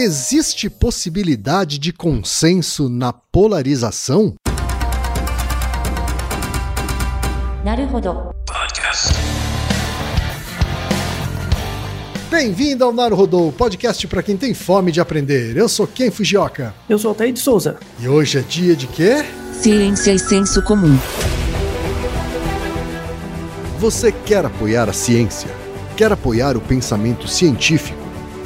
Existe possibilidade de consenso na polarização? Bem-vindo ao Naruhodô, podcast para quem tem fome de aprender. Eu sou Ken Fujioka. Eu sou Altair de Souza. E hoje é dia de quê? Ciência e senso comum. Você quer apoiar a ciência? Quer apoiar o pensamento científico?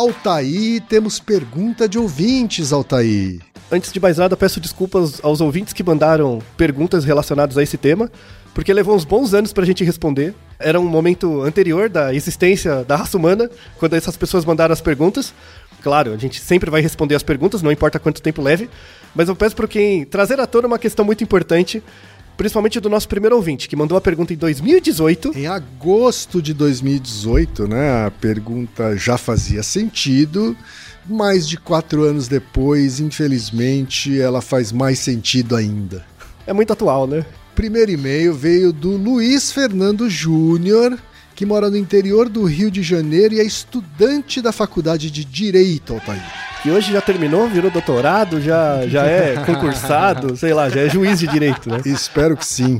Altaí, temos pergunta de ouvintes, Altaí. Antes de mais nada, peço desculpas aos ouvintes que mandaram perguntas relacionadas a esse tema, porque levou uns bons anos para a gente responder. Era um momento anterior da existência da raça humana, quando essas pessoas mandaram as perguntas. Claro, a gente sempre vai responder as perguntas, não importa quanto tempo leve, mas eu peço para quem trazer à tona uma questão muito importante, principalmente do nosso primeiro ouvinte, que mandou a pergunta em 2018. Em agosto de 2018, né? A pergunta já fazia sentido. Mais de quatro anos depois, infelizmente, ela faz mais sentido ainda. É muito atual, né? Primeiro e-mail veio do Luiz Fernando Júnior, que mora no interior do Rio de Janeiro e é estudante da faculdade de Direito, Altair. E hoje já terminou, virou doutorado, já, já é concursado, sei lá, já é juiz de direito, né? Espero que sim.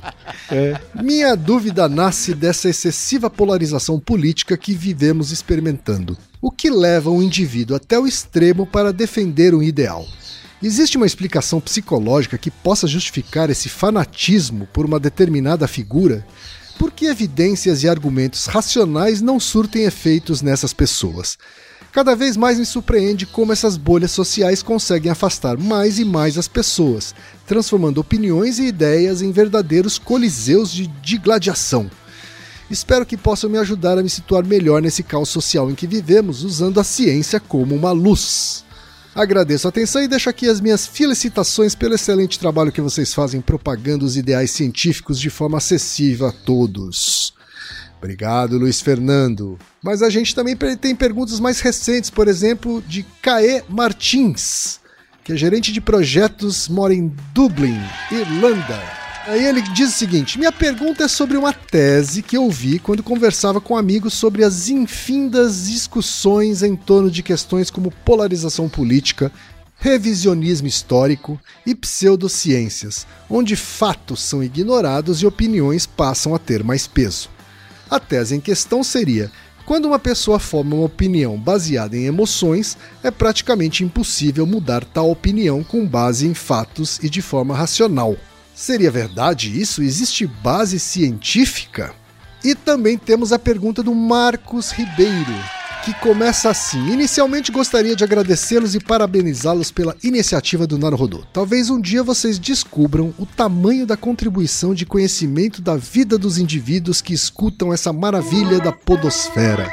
É. Minha dúvida nasce dessa excessiva polarização política que vivemos experimentando. O que leva um indivíduo até o extremo para defender um ideal? Existe uma explicação psicológica que possa justificar esse fanatismo por uma determinada figura? Por que evidências e argumentos racionais não surtem efeitos nessas pessoas? Cada vez mais me surpreende como essas bolhas sociais conseguem afastar mais e mais as pessoas, transformando opiniões e ideias em verdadeiros coliseus de digladiação. Espero que possam me ajudar a me situar melhor nesse caos social em que vivemos, usando a ciência como uma luz. Agradeço a atenção e deixo aqui as minhas felicitações pelo excelente trabalho que vocês fazem propagando os ideais científicos de forma acessível a todos. Obrigado, Luiz Fernando. Mas a gente também tem perguntas mais recentes, por exemplo, de Caê Martins, que é gerente de projetos, mora em Dublin, Irlanda. Aí ele diz o seguinte: minha pergunta é sobre uma tese que eu vi quando conversava com amigos sobre as infindas discussões em torno de questões como polarização política, revisionismo histórico e pseudociências, onde fatos são ignorados e opiniões passam a ter mais peso. A tese em questão seria: quando uma pessoa forma uma opinião baseada em emoções, é praticamente impossível mudar tal opinião com base em fatos e de forma racional. Seria verdade isso? Existe base científica? E também temos a pergunta do Marcos Ribeiro, que começa assim. Inicialmente gostaria de agradecê-los e parabenizá-los pela iniciativa do Naruhodô. Talvez um dia vocês descubram o tamanho da contribuição de conhecimento da vida dos indivíduos que escutam essa maravilha da podosfera.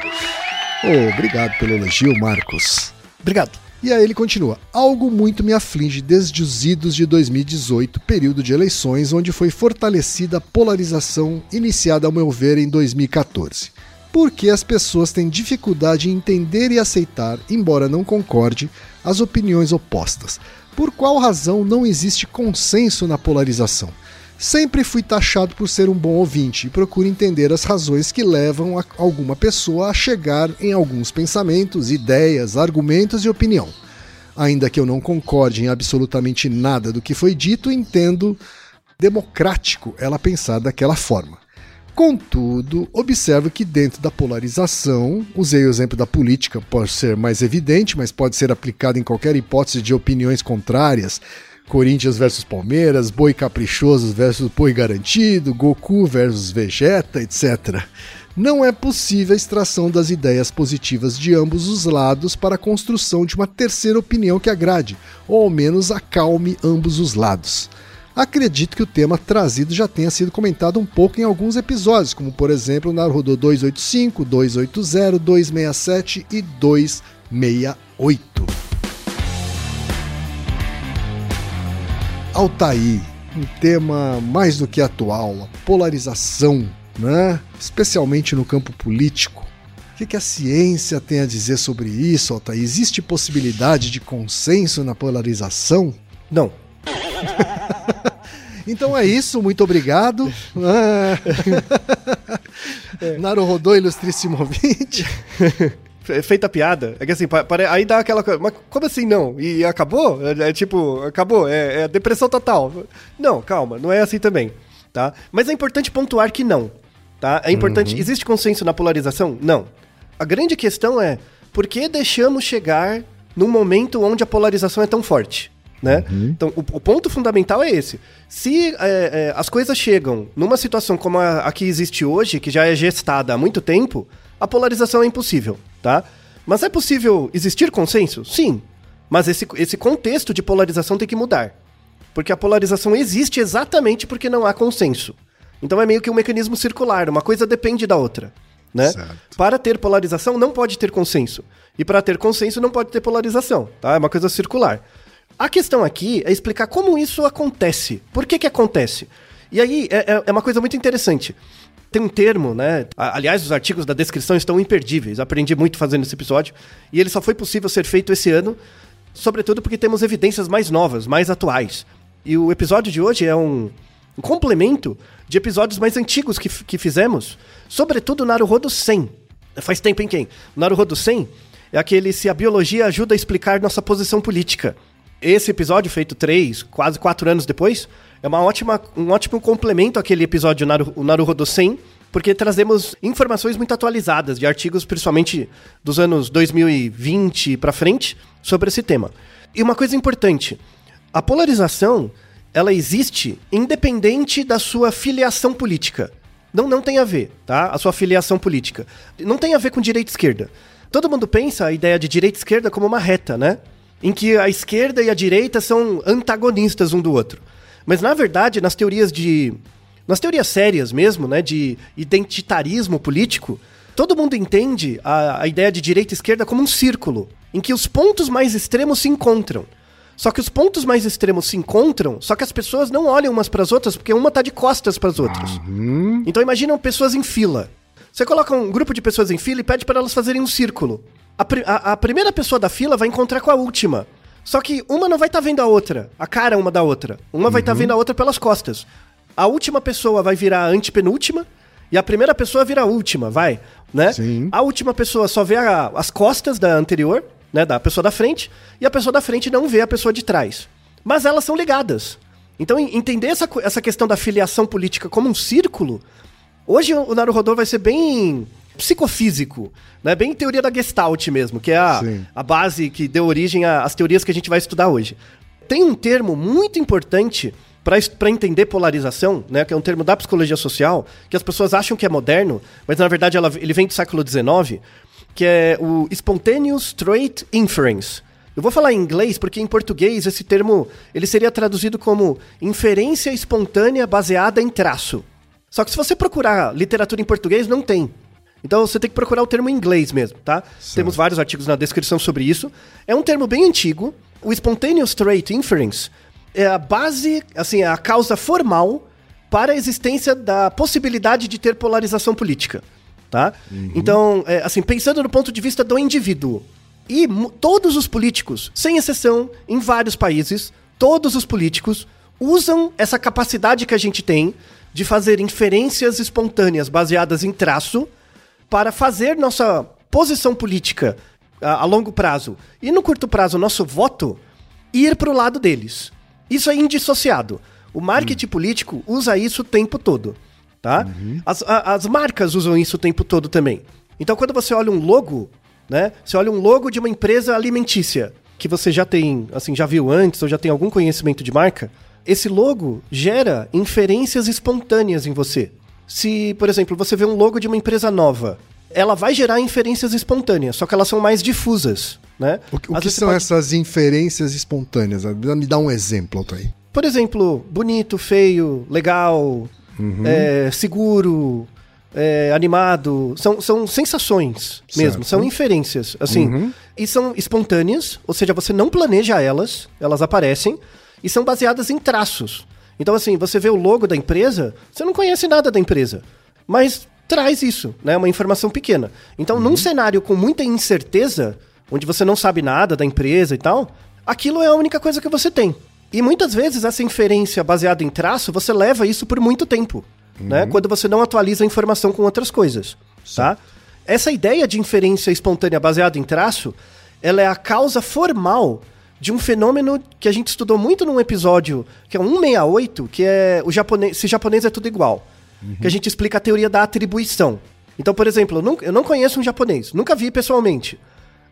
Oh, obrigado pelo elogio, Marcos. Obrigado. E aí ele continua: Algo muito me aflige desde os idos de 2018, período de eleições, onde foi fortalecida a polarização iniciada, ao meu ver, em 2014. Porque as pessoas têm dificuldade em entender e aceitar, embora não concorde, as opiniões opostas. Por qual razão não existe consenso na polarização? Sempre fui taxado por ser um bom ouvinte e procuro entender as razões que levam alguma pessoa a chegar em alguns pensamentos, ideias, argumentos e opinião. Ainda que eu não concorde em absolutamente nada do que foi dito, entendo democrático ela pensar daquela forma. Contudo, observo que dentro da polarização, usei o exemplo da política, pode ser mais evidente, mas pode ser aplicado em qualquer hipótese de opiniões contrárias, Corinthians versus Palmeiras, Boi Caprichoso versus Boi Garantido, Goku versus Vegeta, etc. Não é possível a extração das ideias positivas de ambos os lados para a construção de uma terceira opinião que agrade, ou ao menos acalme ambos os lados. Acredito que o tema trazido já tenha sido comentado um pouco em alguns episódios, como por exemplo na Rodô 285, 280, 267 e 268. Altair, um tema mais do que atual, a polarização, né? especialmente no campo político. O que, a ciência tem a dizer sobre isso, Altair? Existe possibilidade de consenso na polarização? Não. então é isso, muito obrigado. é. Naruhodô, ilustríssimo ouvinte. Feita a piada. É que assim, aí dá aquela coisa, mas como assim não? E acabou? É, é tipo, acabou, é, é, depressão total. Não, calma, não é assim também, tá? Mas é importante pontuar que não, tá? É importante, uhum. existe consenso na polarização? Não. A grande questão é, por que deixamos chegar num momento onde a polarização é tão forte? Né? Uhum. Então, o, o, ponto fundamental é esse. Se é, é, as coisas chegam numa situação como a, a que existe hoje, que já é gestada há muito tempo, a polarização é impossível, tá? Mas é possível existir consenso? Sim. Mas esse, esse contexto de polarização tem que mudar. Porque a polarização existe exatamente porque não há consenso. Então é meio que um mecanismo circular, uma coisa depende da outra. Né? Para ter polarização não pode ter consenso. E para ter consenso não pode ter polarização. Tá? É uma coisa circular. A questão aqui é explicar como isso acontece. Por que, que acontece? E aí é, é, é uma coisa muito interessante. Tem um termo, né? Aliás, os artigos da descrição estão imperdíveis. Aprendi muito fazendo esse episódio. E ele só foi possível ser feito esse ano, sobretudo porque temos evidências mais novas, mais atuais. E o episódio de hoje é um, um complemento de episódios mais antigos que, que fizemos, sobretudo Naruhodo 100. Faz tempo em quem? O Naruhodo 100 é aquele se a biologia ajuda a explicar nossa posição política. Esse episódio, feito três, quase quatro anos depois, é uma ótima, um ótimo complemento àquele episódio Naru, o Naruhodo 100, porque trazemos informações muito atualizadas de artigos, principalmente dos anos 2020 para frente, sobre esse tema. E uma coisa importante, a polarização, ela existe independente da sua filiação política. Não, não tem a ver, tá? A sua filiação política. Não tem a ver com direita e esquerda. Todo mundo pensa a ideia de direita e esquerda como uma reta, né? Em que a esquerda e a direita são antagonistas um do outro. Mas na verdade, nas teorias de. Nas teorias sérias mesmo, né? De identitarismo político, todo mundo entende a, a ideia de direita e esquerda como um círculo, em que os pontos mais extremos se encontram. Só que os pontos mais extremos se encontram, só que as pessoas não olham umas para as outras porque uma tá de costas para as outras. Uhum. Então imaginam pessoas em fila. Você coloca um grupo de pessoas em fila e pede para elas fazerem um círculo. A, a, a, primeira pessoa da fila vai encontrar com a última. Só que uma não vai estar tá vendo a outra, a cara uma da outra. Uma uhum. vai estar tá vendo a outra pelas costas. A última pessoa vai virar a antepenúltima e a primeira pessoa vira a última, vai, né? Sim. A última pessoa só vê a, as costas da anterior, né, da pessoa da frente, e a pessoa da frente não vê a pessoa de trás. Mas elas são ligadas. Então, entender essa, essa questão da filiação política como um círculo, hoje o Naruhodô vai ser bem psicofísico, né? Bem teoria da Gestalt mesmo, que é a, a base que deu origem às teorias que a gente vai estudar hoje. Tem um termo muito importante para entender polarização, né, que é um termo da psicologia social, que as pessoas acham que é moderno, mas na verdade ela, ele vem do século XIX, que é o Spontaneous Straight Inference. Eu vou falar em inglês porque em português esse termo ele seria traduzido como inferência espontânea baseada em traço. Só que se você procurar literatura em português, não tem. Então você tem que procurar o termo em inglês mesmo, tá? Certo. Temos vários artigos na descrição sobre isso. É um termo bem antigo. O Spontaneous Straight Inference é a base, assim, é a causa formal para a existência da possibilidade de ter polarização política, tá? Então, é, assim, pensando do ponto de vista do indivíduo. E todos os políticos, sem exceção, em vários países, todos os políticos usam essa capacidade que a gente tem de fazer inferências espontâneas baseadas em traço para fazer nossa posição política a, a longo prazo e no curto prazo nosso voto ir para o lado deles. Isso é indissociado. O marketing político usa isso o tempo todo, tá? As, a- as marcas usam isso o tempo todo também. Então quando você olha um logo, né? Você olha um logo de uma empresa alimentícia que você já tem, assim, já viu antes ou já tem algum conhecimento de marca, esse logo gera inferências espontâneas em você. Se, por exemplo, você vê um logo de uma empresa nova, ela vai gerar inferências espontâneas, só que elas são mais difusas, né? O, que- o que são pode- essas inferências espontâneas? Me dá um exemplo. Por exemplo, bonito, feio, legal, é, seguro, é, animado. São, são sensações mesmo, Certo. são inferências, assim. E são espontâneas, ou seja, você não planeja elas, elas aparecem, e são baseadas em traços. Então, assim, você vê o logo da empresa, você não conhece nada da empresa, mas traz isso, né? Uma informação pequena. Então, num cenário com muita incerteza, onde você não sabe nada da empresa e tal, aquilo é a única coisa que você tem. E muitas vezes essa inferência baseada em traço, você leva isso por muito tempo, né? Quando você não atualiza a informação com outras coisas, tá? Essa ideia de inferência espontânea baseada em traço, ela é a causa formal de um fenômeno que a gente estudou muito num episódio, que é o 168, que é o japonês, se japonês é tudo igual. Que a gente explica a teoria da atribuição. Então, por exemplo, eu não, eu não conheço um japonês, nunca vi pessoalmente.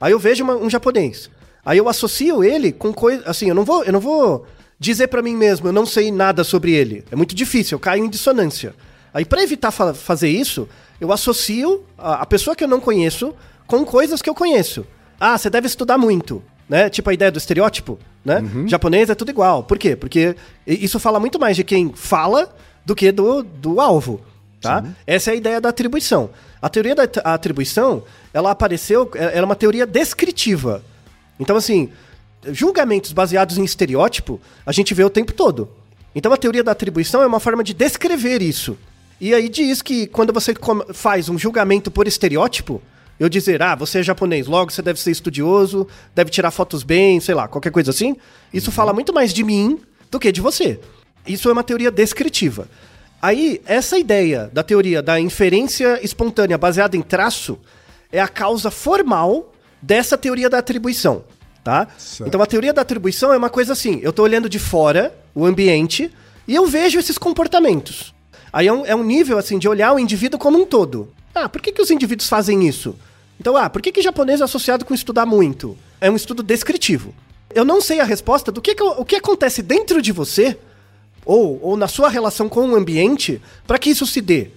Aí eu vejo uma- um japonês. Aí eu associo ele com coisa. Assim, eu não vou, eu não vou dizer pra mim mesmo, eu não sei nada sobre ele. É muito difícil, eu caio em dissonância. Aí, pra evitar fa- fazer isso, eu associo a, a pessoa que eu não conheço com coisas que eu conheço. Ah, você deve estudar muito, né? Tipo a ideia do estereótipo, né? Japonês é tudo igual. Por quê? Porque isso fala muito mais de quem fala do que do, do alvo, tá? Essa é a ideia da atribuição. A teoria da at- atribuição, ela apareceu, é- ela é uma teoria descritiva. Então, assim, julgamentos baseados em estereótipo, a gente vê o tempo todo. Então, a teoria da atribuição é uma forma de descrever isso. E aí diz que quando você faz um julgamento por estereótipo, eu dizer, ah, você é japonês, logo você deve ser estudioso, deve tirar fotos bem, sei lá, qualquer coisa assim, isso fala muito mais de mim do que de você. Isso é uma teoria descritiva. Aí, essa ideia da teoria da inferência espontânea baseada em traço é a causa formal dessa teoria da atribuição, tá? Certo. Então a teoria da atribuição é uma coisa assim, eu tô olhando de fora o ambiente e eu vejo esses comportamentos. Aí é um, é um nível assim de olhar o indivíduo como um todo. Ah, por que, que os indivíduos fazem isso? Então, ah, por que, que japonês é associado com estudar muito? É um estudo descritivo. Eu não sei a resposta do que, que o que acontece dentro de você ou, ou na sua relação com o ambiente para que isso se dê.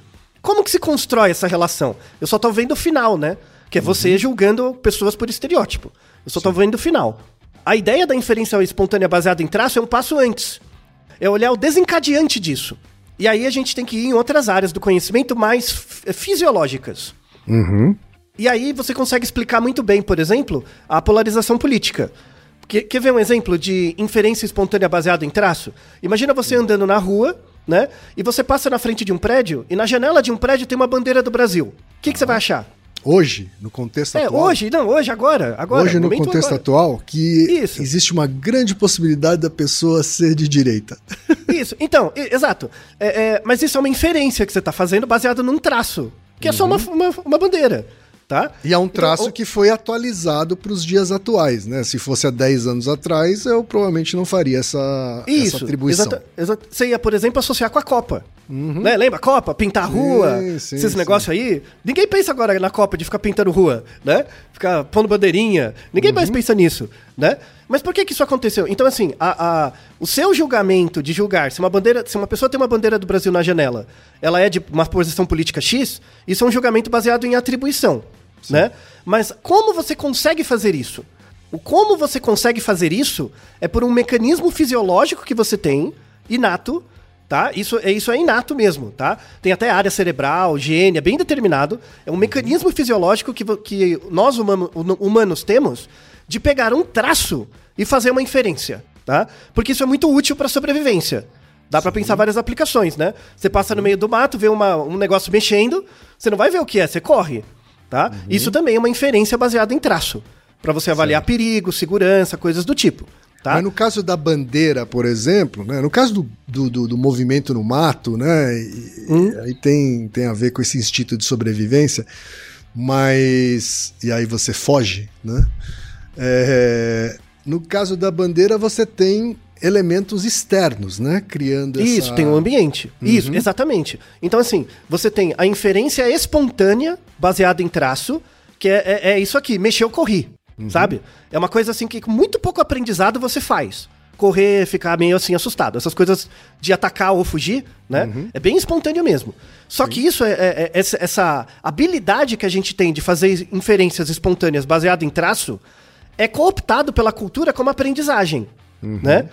Como que se constrói essa relação? Eu só tô vendo o final, né? Que é você julgando pessoas por estereótipo. Eu só tô vendo o final. A ideia da inferência espontânea baseada em traço é um passo antes. É olhar o desencadeante disso. E aí a gente tem que ir em outras áreas do conhecimento mais f- fisiológicas. E aí você consegue explicar muito bem, por exemplo, a polarização política. Quer, quer ver um exemplo de inferência espontânea baseada em traço? Imagina você andando na rua, né? E você passa na frente de um prédio e na janela de um prédio tem uma bandeira do Brasil. O que, que você vai achar? Hoje, no contexto É, atual. hoje, não, hoje, agora, agora. hoje, no contexto agora. atual, que Isso. existe uma grande possibilidade da pessoa ser de direita. Isso, então, exato. É, é, mas isso é uma inferência que você está fazendo baseado num traço, que é só uma, uma, uma bandeira, tá? E é um traço Então, o- que foi atualizado para os dias atuais, né? Se fosse há 10 anos atrás, eu provavelmente não faria essa, Isso, essa atribuição. exata- exata- você ia, por exemplo, associar com a Copa. Né? Lembra a Copa? Pintar a rua, Sim, sim, esses negócios aí. Ninguém pensa agora na Copa de ficar pintando rua, né? Ficar pondo bandeirinha. Ninguém Uhum. mais pensa nisso, né? Mas por que que isso aconteceu? Então, assim, a, a- o seu julgamento de julgar se uma bandeira, se uma pessoa tem uma bandeira do Brasil na janela, ela é de uma posição política X, isso é um julgamento baseado em atribuição. Né? Mas como você consegue fazer isso? O como você consegue fazer isso é por um mecanismo fisiológico que você tem, inato, tá? Isso é isso é inato mesmo, tá? Tem até área cerebral, gene, é bem determinado. É um mecanismo fisiológico que, que nós humano- humanos temos de pegar um traço e fazer uma inferência, tá? Porque isso é muito útil para sobrevivência. Dá pra pensar várias aplicações, né? Você passa no meio do mato, vê uma- um negócio mexendo, você não vai ver o que é, você corre, tá? Isso também é uma inferência baseada em traço, Pra você avaliar perigo, segurança, coisas do tipo, tá? Mas no caso da bandeira, por exemplo, né? No caso do, do, do- movimento no mato, né? e- Hum. aí tem, tem a ver com esse instinto de sobrevivência, mas. E aí você foge, né? É, no caso da bandeira, você tem elementos externos, né? Criando essa... Isso, tem um ambiente. Isso, exatamente. Então, assim, você tem a inferência espontânea, baseada em traço, que é, é, é isso aqui, mexeu, corri, sabe? É uma coisa assim que com muito pouco aprendizado você faz. Correr, ficar meio assim assustado. Essas coisas de atacar ou fugir, né? É bem espontâneo mesmo. Só que isso é, é- é- essa, habilidade que a gente tem de fazer inferências espontâneas baseado em traço é cooptado pela cultura como aprendizagem, né?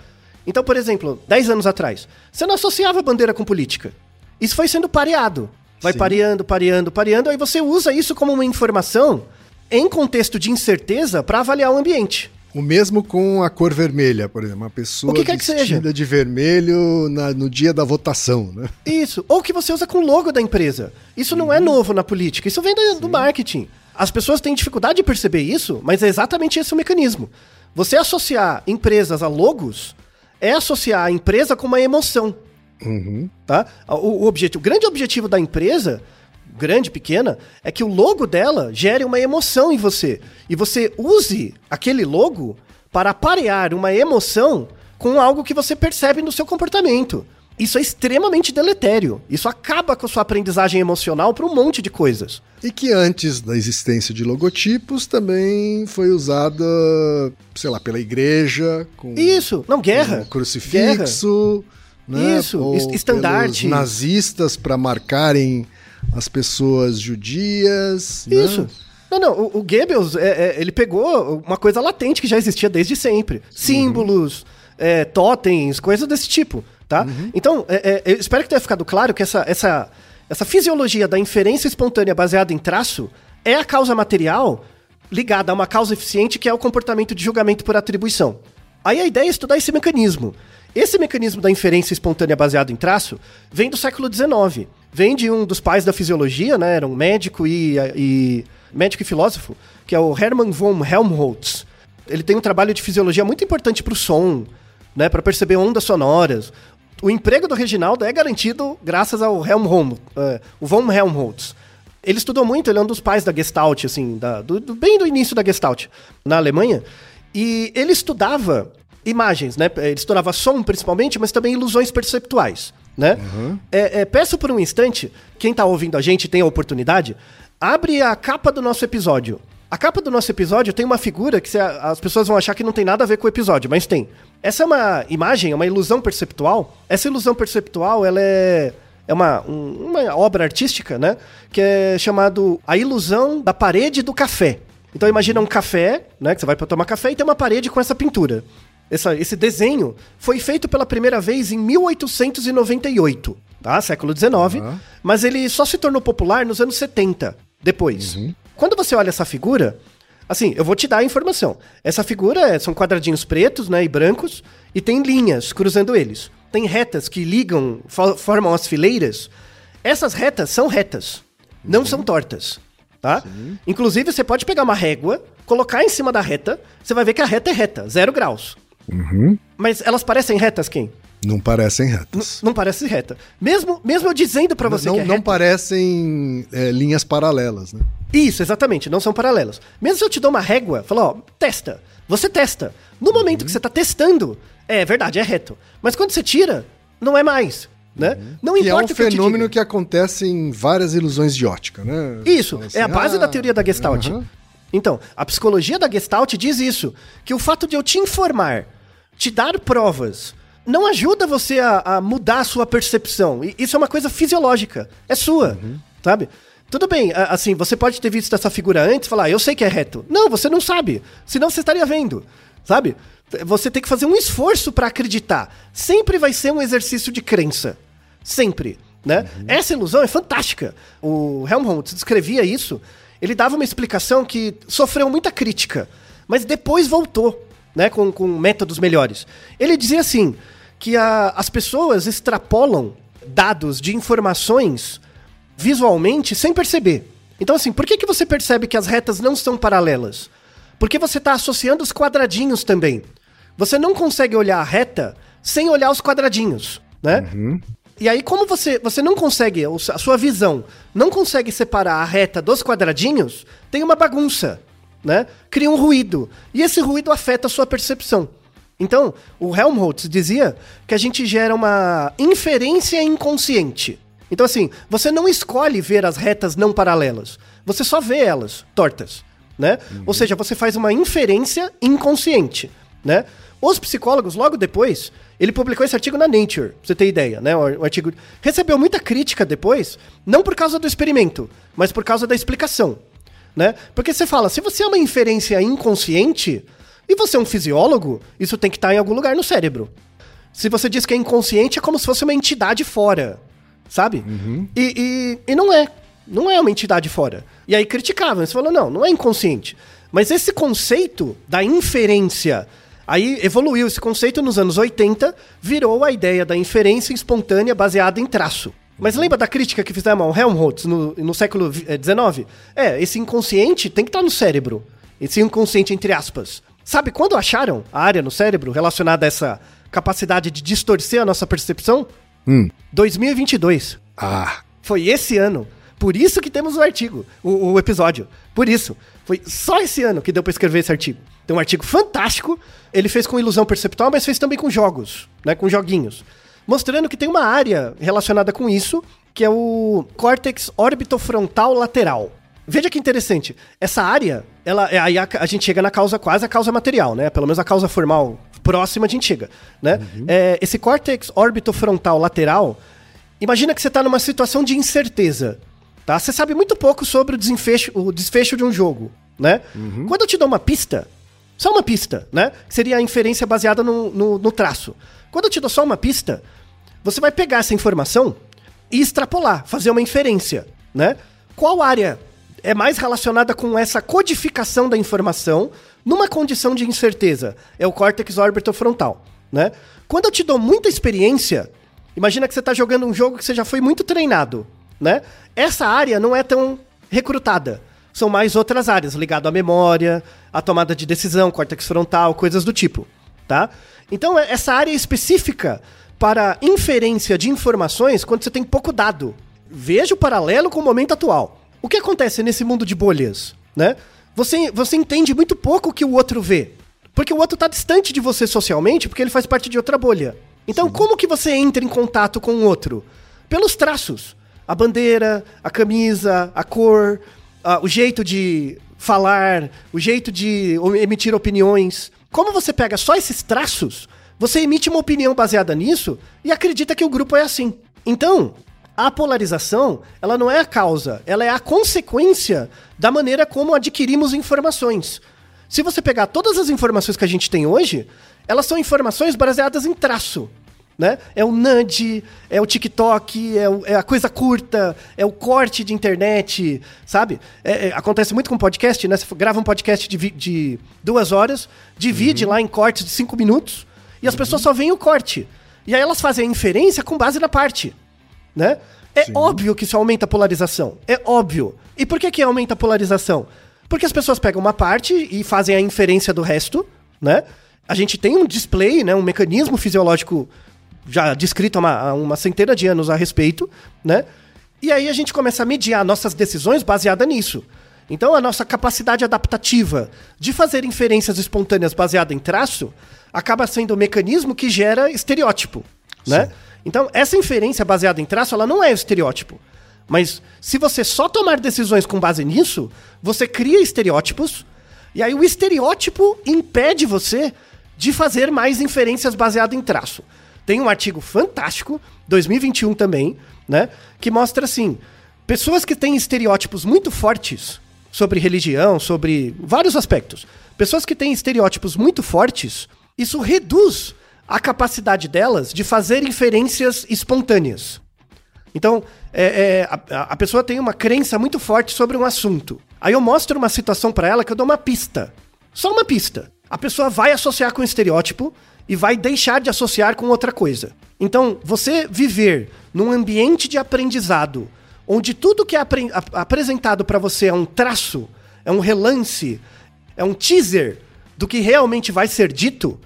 Então, por exemplo, 10 anos atrás, você não associava bandeira com política. Isso foi sendo pareado. Vai Sim. pareando, pareando, pareando, aí você usa isso como uma informação em contexto de incerteza para avaliar o ambiente. O mesmo com a cor vermelha, por exemplo. Uma pessoa O que que vestida de vermelho na- no dia da votação, né? Isso. Ou que você usa com o logo da empresa. Isso não é novo na política, isso vem do, do marketing. As pessoas têm dificuldade de perceber isso, mas é exatamente esse o mecanismo. Você associar empresas a logos é associar a empresa com uma emoção. Tá? O, o, objetivo, o grande objetivo da empresa, grande, pequena, é que o logo dela gere uma emoção em você. E você use aquele logo para parear uma emoção com algo que você percebe no seu comportamento. Isso é extremamente deletério. Isso acaba com a sua aprendizagem emocional para um monte de coisas. E que antes da existência de logotipos também foi usada, sei lá, pela igreja, com Isso, não, guerra. crucifixo, né? Isso, estandarte. nazistas para marcarem as pessoas judias. né? Isso. Não, não, o, o Goebbels, é, é, ele pegou uma coisa latente que já existia desde sempre. Símbolos, é, totens, coisas desse tipo, tá? Então, é, é, eu espero que tenha ficado claro que essa, essa, essa fisiologia da inferência espontânea baseada em traço é a causa material ligada a uma causa eficiente que é o comportamento de julgamento por atribuição. Aí a ideia é estudar esse mecanismo. Esse mecanismo da inferência espontânea baseado em traço vem do século XIX. Vem de um dos pais da fisiologia, né? Era um médico e, e médico e filósofo, que é o Hermann von Helmholtz. Ele tem um trabalho de fisiologia muito importante para o som, né? Para perceber ondas sonoras. O emprego do Reginaldo é garantido graças ao Helmholtz, eh, o von Helmholtz. Ele estudou muito, ele é um dos pais da Gestalt, assim, da- do- do- bem do início da Gestalt, na Alemanha. E ele estudava imagens, né? Ele estudava som principalmente, mas também ilusões perceptuais, né? É, é, peço por um instante, quem tá ouvindo a gente tem a oportunidade, abre a capa do nosso episódio. A capa do nosso episódio tem uma figura que as pessoas vão achar que não tem nada a ver com o episódio, mas tem. Essa é uma imagem, é uma ilusão perceptual. Essa ilusão perceptual, ela é é uma, um- uma obra artística, né? Que é chamado A Ilusão da Parede do Café. Então imagina um café, né? Que você vai para tomar café e tem uma parede com essa pintura. Essa- esse desenho foi feito pela primeira vez em 1898, tá? Século XIX. Mas ele só se tornou popular nos anos 70, depois. Quando você olha essa figura, assim, eu vou te dar a informação. Essa figura é- são quadradinhos pretos, né, e brancos, e tem linhas cruzando eles. Tem retas que ligam, fo- formam as fileiras. Essas retas são retas, não são tortas, tá? Inclusive, você pode pegar uma régua, colocar em cima da reta, você vai ver que a reta é reta, zero graus. Mas elas parecem retas, quem? Não parecem retas. Não parece reta. Mesmo, mesmo eu dizendo pra você não, que é não reta, parecem é, linhas paralelas, né? Isso, exatamente, não são paralelas. Mesmo se eu te dou uma régua, falo, ó, testa. Você testa. No momento que você tá testando, é verdade, é reto. Mas quando você tira, não é mais, né? Não Que é um importa o que eu te fenômeno diga. que acontece em várias ilusões de ótica, né? Isso, assim, é a base ah, da teoria da Gestalt. Então, a psicologia da Gestalt diz isso, que o fato de eu te informar, te dar provas, não ajuda você a, a mudar a sua percepção. E isso é uma coisa fisiológica, é sua, Uhum. sabe? Tudo bem, assim, você pode ter visto essa figura antes e falar, "Ah, eu sei que é reto. Não, você não sabe. Senão você estaria vendo. Sabe? Você tem que fazer um esforço para acreditar. Sempre vai ser um exercício de crença. Sempre. Né? Essa ilusão é fantástica. O Helmholtz descrevia isso. Ele dava uma explicação que sofreu muita crítica, mas depois voltou né, com, com métodos melhores. Ele dizia assim: que a- as pessoas extrapolam dados de informações visualmente sem perceber. Então, assim, por que, que você percebe que as retas não são paralelas? Porque você está associando os quadradinhos também. Você não consegue olhar a reta sem olhar os quadradinhos, né? E aí, como você, você não consegue, a sua visão não consegue separar a reta dos quadradinhos, tem uma bagunça, né? Cria um ruído. E esse ruído afeta a sua percepção. Então, o Helmholtz dizia que a gente gera uma inferência inconsciente. Então, assim, você não escolhe ver as retas não paralelas. Você só vê elas tortas, né? Ou seja, você faz uma inferência inconsciente, né? Os psicólogos, logo depois, ele publicou esse artigo na Nature, pra você ter ideia, né? O artigo recebeu muita crítica depois, não por causa do experimento, mas por causa da explicação, né? Porque você fala, se você é uma inferência inconsciente e você é um fisiólogo, isso tem que estar em algum lugar no cérebro. Se você diz que é inconsciente, é como se fosse uma entidade fora, sabe? E, e, e não é. Não é uma entidade fora. E aí criticavam, você falou, não, não é inconsciente. Mas esse conceito da inferência, aí evoluiu esse conceito nos anos 80, virou a ideia da inferência espontânea baseada em traço. Mas lembra da crítica que fizeram ao Helmholtz no, no século XIX? É, esse inconsciente tem que estar no cérebro. Esse inconsciente, entre aspas. Sabe quando acharam a área no cérebro relacionada a essa capacidade de distorcer a nossa percepção? Hum. 2022. Ah, Foi esse ano. Por isso que temos o artigo, o, o episódio. Por isso. Foi só esse ano que deu pra escrever esse artigo. Tem um artigo fantástico. Ele fez com ilusão perceptual, mas fez também com jogos, né? Com joguinhos. Mostrando que tem uma área relacionada com isso, que é o córtex orbitofrontal lateral. Veja que interessante. Essa área, ela, é- aí a, a gente chega na causa quase a causa material, né? Pelo menos a causa formal próxima a gente chega, né? É, esse córtex orbitofrontal lateral Imagina que você está numa situação de incerteza, tá? Você sabe muito pouco sobre o desfecho, o desfecho de um jogo, né? Quando eu te dou uma pista, só uma pista, né? Que seria a inferência baseada no, no, no traço. Quando eu te dou só uma pista, você vai pegar essa informação e extrapolar, fazer uma inferência, né? Qual área é mais relacionada com essa codificação da informação numa condição de incerteza? É o córtex orbitofrontal, né? Quando eu te dou muita experiência, Imagina que você está jogando um jogo que você já foi muito treinado, né? Essa área não é tão recrutada. São mais outras áreas, ligado à memória, à tomada de decisão, córtex frontal, coisas do tipo, tá? Então, é- essa área específica para inferência de informações quando você tem pouco dado. Veja o paralelo com o momento atual. O que acontece nesse mundo de bolhas, né? Você, você entende muito pouco o que o outro vê. Porque o outro está distante de você socialmente, porque ele faz parte de outra bolha. Então, como que você entra em contato com o outro? Pelos traços. A bandeira, a camisa, a cor, a- o jeito de falar, o jeito de emitir opiniões. Como você pega só esses traços, você emite uma opinião baseada nisso e acredita que o grupo é assim. Então, a polarização, ela não é a causa, ela é a consequência da maneira como adquirimos informações. Se você pegar todas as informações que a gente tem hoje, elas são informações baseadas em traço. Né? É o nudge, é o TikTok, é, o- é a coisa curta, é o corte de internet, sabe? É- é- acontece muito com podcast, né? Você grava um podcast de, de duas horas, divide lá em cortes de cinco minutos, e as pessoas só veem o corte. E aí elas fazem a inferência com base na parte né? É óbvio que isso aumenta a polarização. É óbvio. E por que que aumenta a polarização? Porque as pessoas pegam uma parte e fazem a inferência do resto, né? A gente tem um display, né? Um mecanismo fisiológico já descrito há uma, há uma centena de anos a respeito, né? E aí a gente começa a mediar nossas decisões baseada nisso. Então a nossa capacidade adaptativa de fazer inferências espontâneas baseada em traço acaba sendo o mecanismo que gera estereótipo, né? Então essa inferência baseada em traço, ela não é estereótipo. Mas se você só tomar decisões com base nisso, você cria estereótipos, e aí o estereótipo impede você de fazer mais inferências baseadas em traço. Tem um artigo fantástico, 2021 também, né, que mostra assim, pessoas que têm estereótipos muito fortes sobre religião, sobre vários aspectos, pessoas que têm estereótipos muito fortes, isso reduz a capacidade delas de fazer inferências espontâneas. Então, é, é, a, a, pessoa tem uma crença muito forte sobre um assunto. Aí eu mostro uma situação para ela que eu dou uma pista. Só uma pista. A pessoa vai associar com um estereótipo e vai deixar de associar com outra coisa. Então, você viver num ambiente de aprendizado onde tudo que é apre apresentado para você é um traço, é um relance, é um teaser do que realmente vai ser dito,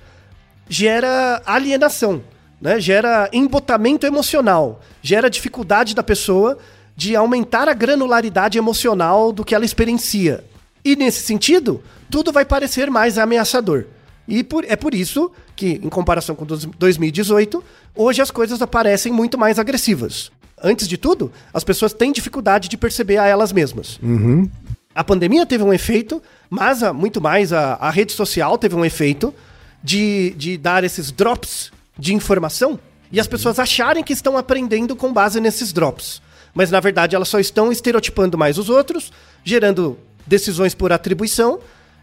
gera alienação, né? gera embotamento emocional, gera dificuldade da pessoa de aumentar a granularidade emocional do que ela experiencia. E nesse sentido, tudo vai parecer mais ameaçador. E por, é por isso que, em comparação com 2018, hoje as coisas aparecem muito mais agressivas. Antes de tudo, as pessoas têm dificuldade de perceber a elas mesmas. Uhum. A pandemia teve um efeito, mas a, muito mais a, a rede social teve um efeito de, de dar esses drops de informação e as pessoas acharem que estão aprendendo com base nesses drops. Mas na verdade elas só estão estereotipando mais os outros, gerando decisões por atribuição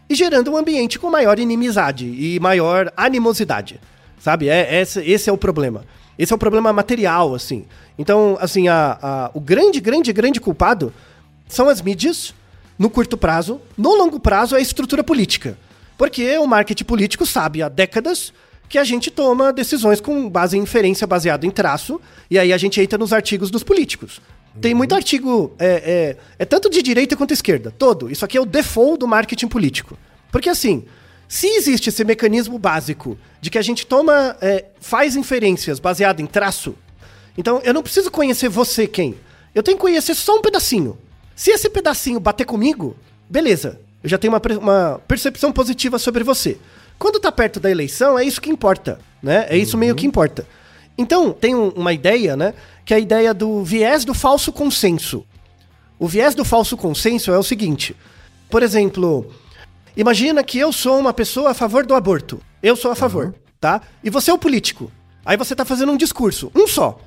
e gerando um ambiente com maior inimizade e maior animosidade. Sabe? É, esse, esse é o problema. Esse é o problema material, assim. Então, assim, a, a, o grande, grande, grande culpado são as mídias no curto prazo. No longo prazo é a estrutura política. Porque o marketing político sabe há décadas que a gente toma decisões com base em inferência baseado em traço, e aí a gente entra nos artigos dos políticos. Tem muito artigo, é, é, é tanto de direita quanto esquerda, todo. Isso aqui é o default do marketing político. Porque assim, se existe esse mecanismo básico de que a gente toma, é, faz inferências baseado em traço, então eu não preciso conhecer você quem. Eu tenho que conhecer só um pedacinho. Se esse pedacinho bater comigo, beleza. Eu já tenho uma, uma percepção positiva sobre você. Quando tá perto da eleição, é isso que importa, né? É isso uhum. meio que importa. Então, tem um, uma ideia, né? Que é a ideia do viés do falso consenso. O viés do falso consenso é o seguinte: por exemplo, imagina que eu sou uma pessoa a favor do aborto. Eu sou a favor, uhum. tá? E você é o político. Aí você tá fazendo um discurso, um só.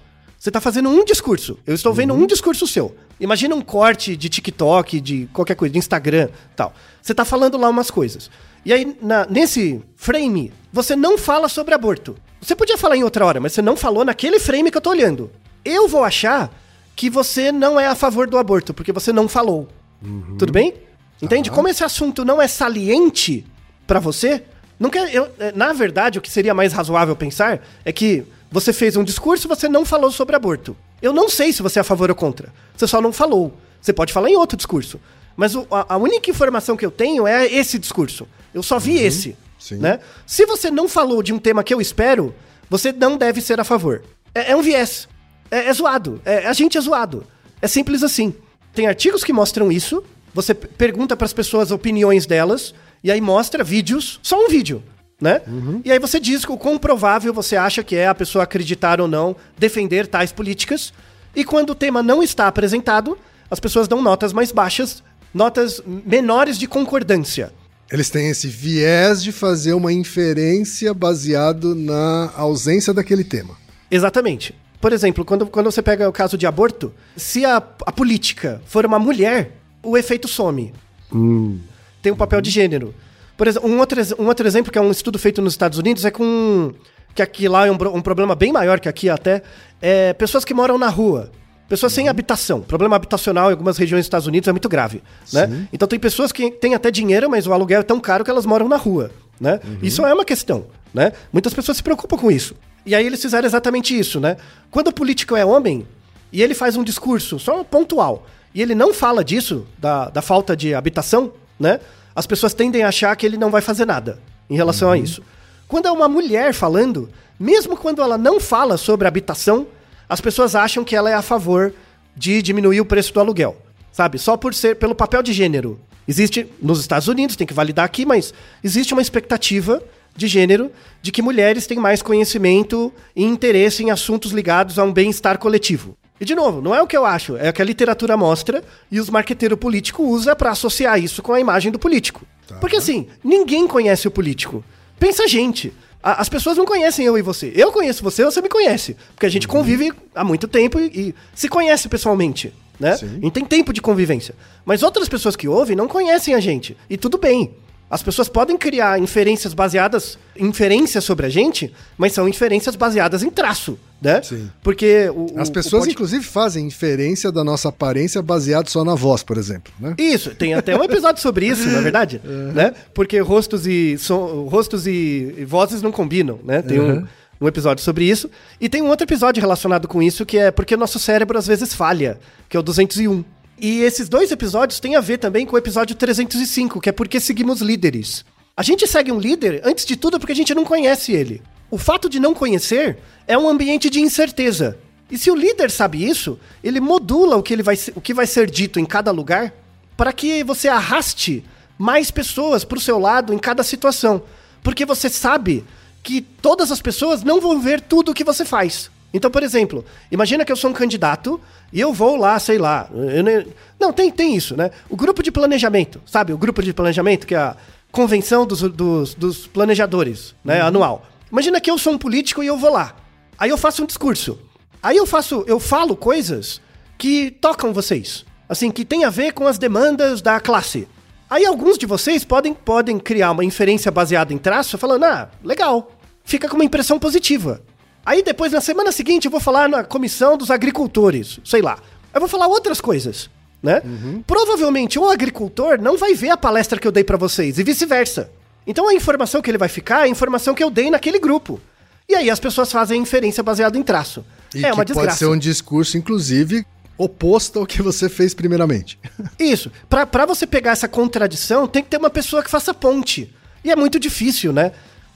Você tá fazendo um discurso. Eu estou vendo uhum. um discurso seu. Imagina um corte de TikTok, de qualquer coisa, de Instagram, tal. Você tá falando lá umas coisas. E aí, na, nesse frame, você não fala sobre aborto. Você podia falar em outra hora, mas você não falou naquele frame que eu tô olhando. Eu vou achar que você não é a favor do aborto, porque você não falou. Uhum. Tudo bem? Entende? Como esse assunto não é saliente para você, não quer, eu, é, na verdade, o que seria mais razoável pensar é que você fez um discurso você não falou sobre aborto. Eu não sei se você é a favor ou contra. Você só não falou. Você pode falar em outro discurso. Mas o, a, a, única informação que eu tenho é esse discurso. Eu só vi uhum, esse. Sim. Né? Se você não falou de um tema que eu espero, você não deve ser a favor. É, é um viés. É, é zoado. É, a gente é zoado. É simples assim. Tem artigos que mostram isso. Você pergunta para as pessoas as opiniões delas. E aí mostra vídeos. Só um vídeo. Né? Uhum. E aí você diz o quão provável você acha que é a pessoa acreditar ou não defender tais políticas. E quando o tema não está apresentado, as pessoas dão notas mais baixas notas menores de concordância. Eles têm esse viés de fazer uma inferência baseado na ausência daquele tema. Exatamente. Por exemplo, quando, quando você pega o caso de aborto, se a, a política for uma mulher, o efeito some. Hum. Tem um papel de gênero. Por exemplo, um outro, um outro exemplo que é um estudo feito nos Estados Unidos é com. que aqui lá é um, um problema bem maior que aqui até. É pessoas que moram na rua. Pessoas sem habitação. Problema habitacional em algumas regiões dos Estados Unidos é muito grave, né? Então tem pessoas que têm até dinheiro, mas o aluguel é tão caro que elas moram na rua, né? Uhum. Isso é uma questão, né? Muitas pessoas se preocupam com isso. E aí eles fizeram exatamente isso, né? Quando o político é homem e ele faz um discurso só pontual e ele não fala disso, da, da falta de habitação, né? As pessoas tendem a achar que ele não vai fazer nada em relação uhum. a isso. Quando é uma mulher falando, mesmo quando ela não fala sobre habitação, as pessoas acham que ela é a favor de diminuir o preço do aluguel, sabe? Só por ser pelo papel de gênero. Existe nos Estados Unidos, tem que validar aqui, mas existe uma expectativa de gênero de que mulheres têm mais conhecimento e interesse em assuntos ligados a um bem-estar coletivo. E de novo, não é o que eu acho, é o que a literatura mostra e os marqueteiros políticos usa para associar isso com a imagem do político. Tá. Porque assim, ninguém conhece o político. Pensa a gente. As pessoas não conhecem eu e você. Eu conheço você, você me conhece. Porque a gente uhum. convive há muito tempo e, e, se conhece pessoalmente. né? A gente tem tempo de convivência. Mas outras pessoas que ouvem não conhecem a gente. E tudo bem. As pessoas podem criar inferências baseadas, inferências sobre a gente, mas são inferências baseadas em traço, né? Sim. Porque o, As pessoas, o pod- inclusive, fazem inferência da nossa aparência baseado só na voz, por exemplo, né? Isso, tem até um episódio sobre isso, na verdade, né? Porque rostos e som, rostos e, e vozes não combinam, né? Tem um, um episódio sobre isso e tem um outro episódio relacionado com isso que é porque o nosso cérebro às vezes falha, que é o 201. E esses dois episódios têm a ver também com o episódio 305, que é porque seguimos líderes. A gente segue um líder, antes de tudo, porque a gente não conhece ele. O fato de não conhecer é um ambiente de incerteza. E se o líder sabe isso, ele modula o que, ele vai, o que vai ser dito em cada lugar para que você arraste mais pessoas para o seu lado em cada situação. Porque você sabe que todas as pessoas não vão ver tudo o que você faz. Então, por exemplo, imagina que eu sou um candidato e eu vou lá, sei lá. nem- não, tem, tem isso, né? O grupo de planejamento, sabe? O grupo de planejamento, que é a convenção dos, dos, dos planejadores, né? Anual. Imagina que eu sou um político e eu vou lá. Aí eu faço um discurso. Aí eu faço, eu falo coisas que tocam vocês. Assim, que tem a ver com as demandas da classe. Aí alguns de vocês podem, podem criar uma inferência baseada em traço, falando, ah, legal. Fica com uma impressão positiva. Aí depois, na semana seguinte, eu vou falar na comissão dos agricultores, sei lá. Eu vou falar outras coisas, né? Provavelmente o agricultor não vai ver a palestra que eu dei pra vocês e vice-versa. Então a informação que ele vai ficar é a informação que eu dei naquele grupo. E aí as pessoas fazem a inferência baseada em traço. E é uma pode desgraça. ser um discurso, inclusive, oposto ao que você fez primeiramente. Isso. Pra você pegar essa contradição, tem que ter uma pessoa que faça ponte. E é muito difícil, né?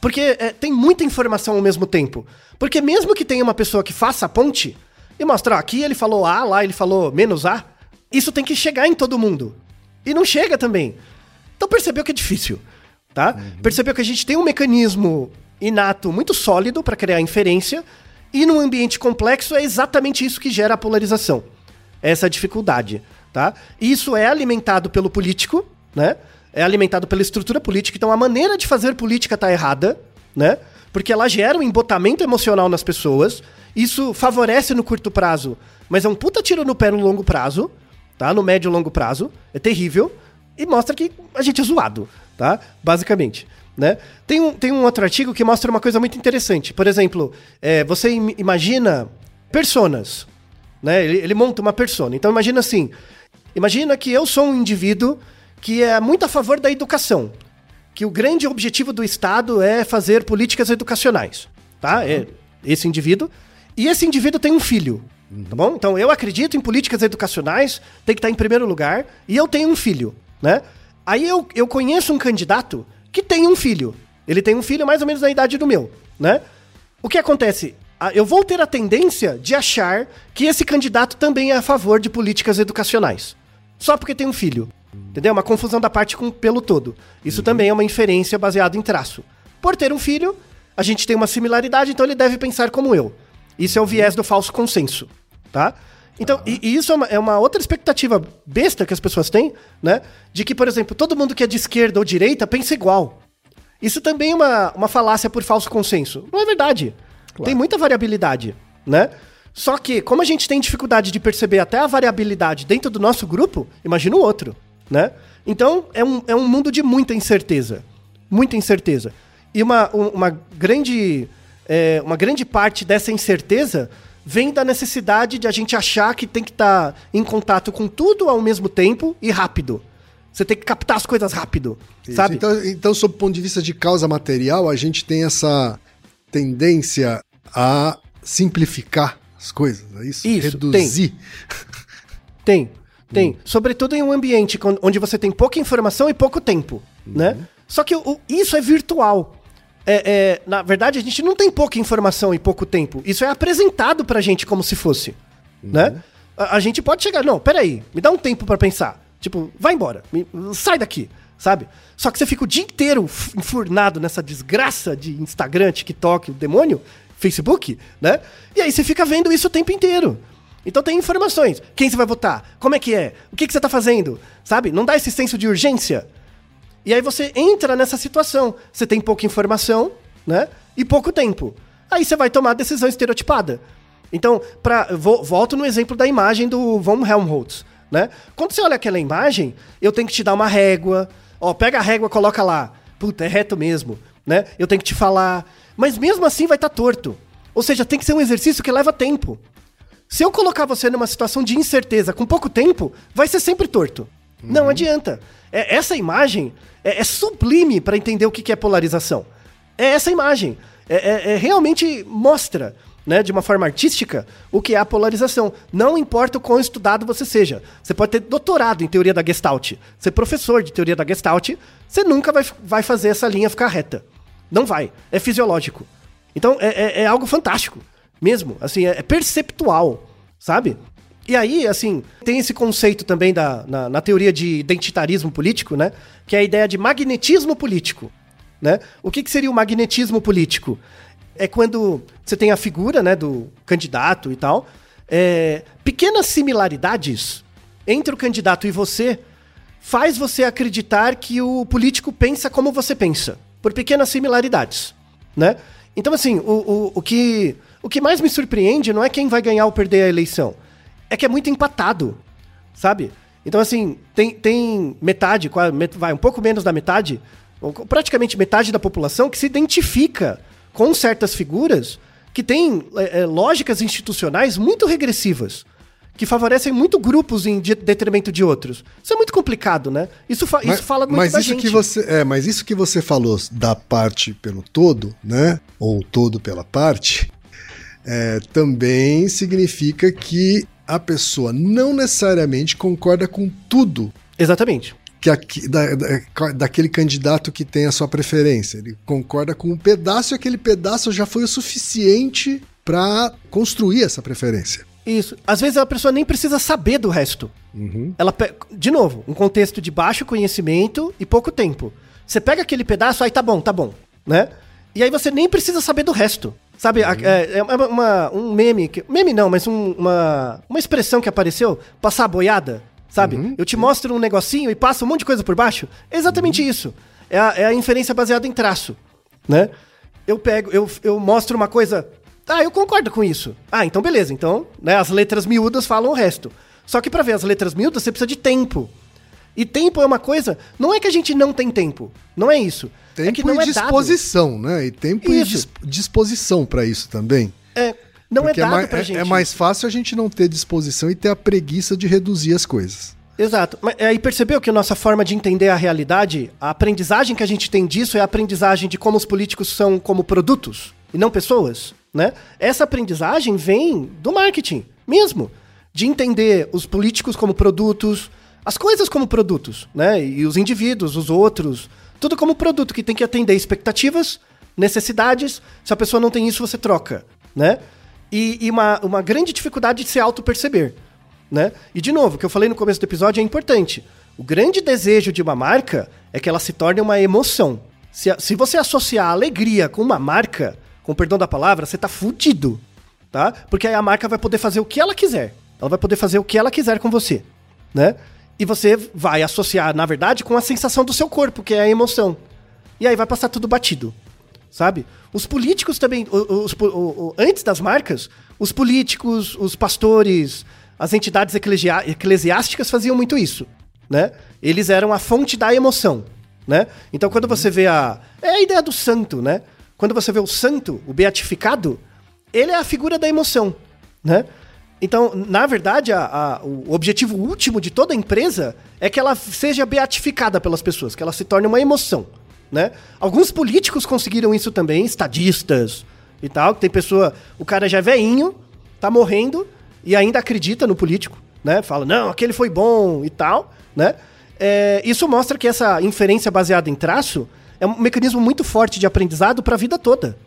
Porque é, tem muita informação ao mesmo tempo. Porque mesmo que tenha uma pessoa que faça a ponte e mostra, ó, aqui ele falou A, lá ele falou menos A, isso tem que chegar em todo mundo. E não chega também. Então percebeu que é difícil, tá? Percebeu que a gente tem um mecanismo inato muito sólido para criar inferência e num ambiente complexo é exatamente isso que gera a polarização. Essa dificuldade, tá? E Isso é alimentado pelo político, né? É alimentado pela estrutura política, então a maneira de fazer política tá errada, né? Porque ela gera um embotamento emocional nas pessoas. Isso favorece no curto prazo, mas é um puta tiro no pé no longo prazo, tá? No médio e longo prazo. É terrível. E mostra que a gente é zoado, tá? Basicamente. Né? Tem, um, tem um outro artigo que mostra uma coisa muito interessante. Por exemplo, é, você im- imagina personas. Né? Ele, ele monta uma persona. Então imagina assim: imagina que eu sou um indivíduo que é muito a favor da educação. Que o grande objetivo do Estado é fazer políticas educacionais. Tá? É esse indivíduo. E esse indivíduo tem um filho. Tá bom? Então eu acredito em políticas educacionais, tem que estar em primeiro lugar, e eu tenho um filho, né? Aí eu, eu conheço um candidato que tem um filho. Ele tem um filho mais ou menos da idade do meu, né? O que acontece? Ah, Eu vou ter a tendência de achar que esse candidato também é a favor de políticas educacionais. Só porque tem um filho. Entendeu? Uma confusão da parte com pelo todo. Isso também é uma inferência baseada em traço. Por ter um filho, a gente tem uma similaridade, então ele deve pensar como eu. Isso é o viés do falso consenso, tá? Então, e, e isso é uma, é uma outra expectativa besta que as pessoas têm, né? De que, por exemplo, todo mundo que é de esquerda ou direita pensa igual. Isso também é uma, uma falácia por falso consenso. Não é verdade. Tem muita variabilidade, né? Só que, como a gente tem dificuldade de perceber até a variabilidade dentro do nosso grupo, imagina o outro, né? Então, é um, é um mundo de muita incerteza. Muita incerteza. E uma, um- uma, grande, é, uma grande parte dessa incerteza vem da necessidade de a gente achar que tem que estar em contato com tudo ao mesmo tempo e rápido. Você tem que captar as coisas rápido, Isso. sabe? Então, então, sob o ponto de vista de causa material, a gente tem essa tendência a simplificar as coisas, é isso? Isso, Reduzir. Tem, tem. Sobretudo em um ambiente onde você tem pouca informação e pouco tempo, né? Só que o- isso é virtual. É, é, na verdade, a gente não tem pouca informação e pouco tempo. Isso é apresentado pra gente como se fosse, né? A, a gente pode chegar, não, peraí, me dá um tempo pra pensar. Tipo, vai embora, me- sai daqui, sabe? Só que você fica o dia inteiro enfurnado nessa desgraça de Instagram, TikTok, o demônio, Facebook, né? E aí você fica vendo isso o tempo inteiro. Então tem informações. Quem você vai votar? Como é que é? O que, que você tá fazendo? Sabe? Não dá esse senso de urgência. E aí você entra nessa situação. Você tem pouca informação, né? E pouco tempo. Aí você vai tomar a decisão estereotipada. Então, pra, vou, volto no exemplo da imagem do von Helmholtz, né? Quando você olha aquela imagem, eu tenho que te dar uma régua, ó, pega a régua, coloca lá. Puta, é reto mesmo, né? Eu tenho que te falar, mas mesmo assim vai estar tá torto. Ou seja, tem que ser um exercício que leva tempo. Se eu colocar você numa situação de incerteza com pouco tempo, vai ser sempre torto. Uhum. Não adianta. É, essa imagem é, é sublime para entender o que, que é polarização. É essa imagem. É, é, é, realmente mostra, né, de uma forma artística, o que é a polarização. Não importa o quão estudado você seja. Você pode ter doutorado em teoria da Gestalt, ser professor de teoria da Gestalt, você nunca vai, vai fazer essa linha ficar reta. Não vai. É fisiológico. Então é, é, é algo fantástico. Mesmo. Assim, é, é perceptual. Sabe? E aí, assim, tem esse conceito também da, na, na, teoria de identitarismo político, né? Que é a ideia de magnetismo político. Né? O que, que seria o magnetismo político? É quando você tem a figura né, do candidato e tal. É, pequenas similaridades entre o candidato e você faz você acreditar que o político pensa como você pensa, por pequenas similaridades, né? Então, assim, o, o, o, que, o que mais me surpreende não é quem vai ganhar ou perder a eleição, é que é muito empatado, sabe? Então, assim, tem, tem metade, vai, um pouco menos da metade, praticamente metade da população que se identifica com certas figuras que têm é, é, lógicas institucionais muito regressivas que favorecem muito grupos em detrimento de outros. Isso é muito complicado, né? Isso, fa mas, isso fala muito mas isso gente. Que você, é, mas isso que você falou da parte pelo todo, né? Ou todo pela parte, é, também significa que a pessoa não necessariamente concorda com tudo. Exatamente. Que aqui, da, da, daquele candidato que tem a sua preferência. Ele concorda com um pedaço e aquele pedaço já foi o suficiente para construir essa preferência. Isso. Às vezes a pessoa nem precisa saber do resto. Uhum. Ela De novo, um contexto de baixo conhecimento e pouco tempo. Você pega aquele pedaço, aí tá bom, tá bom, né? E aí você nem precisa saber do resto. Sabe, uhum. é, é uma, um meme, que, meme não, mas um, uma, uma expressão que apareceu, passar a boiada, sabe? Uhum. Eu te mostro um negocinho e passa um monte de coisa por baixo. É exatamente uhum. isso. É a, é a inferência baseada em traço, né? Eu pego, eu, eu mostro uma coisa ah, eu concordo com isso. Ah, então beleza. Então, né, as letras miúdas falam o resto. Só que para ver as letras miúdas você precisa de tempo. E tempo é uma coisa. Não é que a gente não tem tempo. Não é isso. Tempo é que não e é disposição, dado. né? E tempo isso. e disposição para isso também. É. Não é Porque é dado é mais, pra gente. É mais fácil a gente não ter disposição e ter a preguiça de reduzir as coisas. Exato. Mas aí percebeu que a nossa forma de entender a realidade, a aprendizagem que a gente tem disso é a aprendizagem de como os políticos são como produtos e não pessoas? né? Essa aprendizagem vem do marketing mesmo, de entender os políticos como produtos, as coisas como produtos, né? E os indivíduos, os outros, tudo como produto que tem que atender expectativas, necessidades. Se a pessoa não tem isso, você troca, né? E, e uma, uma grande dificuldade de se auto-perceber, né? E de novo, o que eu falei no começo do episódio é importante. O grande desejo de uma marca é que ela se torne uma emoção. Se, se você associar a alegria com uma marca, com perdão da palavra, você tá fudido, tá? Porque aí a marca vai poder fazer o que ela quiser. Ela vai poder fazer o que ela quiser com você, né? E você vai associar, na verdade, com a sensação do seu corpo, que é a emoção. E aí vai passar tudo batido, sabe? Os políticos também, os, os, os, antes das marcas, os políticos, os pastores, as entidades eclesiásticas faziam muito isso, né? Eles eram a fonte da emoção, né? Então quando você vê a... É a ideia do santo, né? quando você vê o santo, o beatificado, ele é a figura da emoção, né? Então, na verdade, a, a, o objetivo último de toda empresa é que ela seja beatificada pelas pessoas, que ela se torne uma emoção, né? Alguns políticos conseguiram isso também, estadistas e tal. Tem pessoa, o cara já é veinho, tá morrendo e ainda acredita no político, né? Fala, não, aquele foi bom e tal, né? É, isso mostra que essa inferência baseada em traço é um mecanismo muito forte de aprendizado para a vida toda.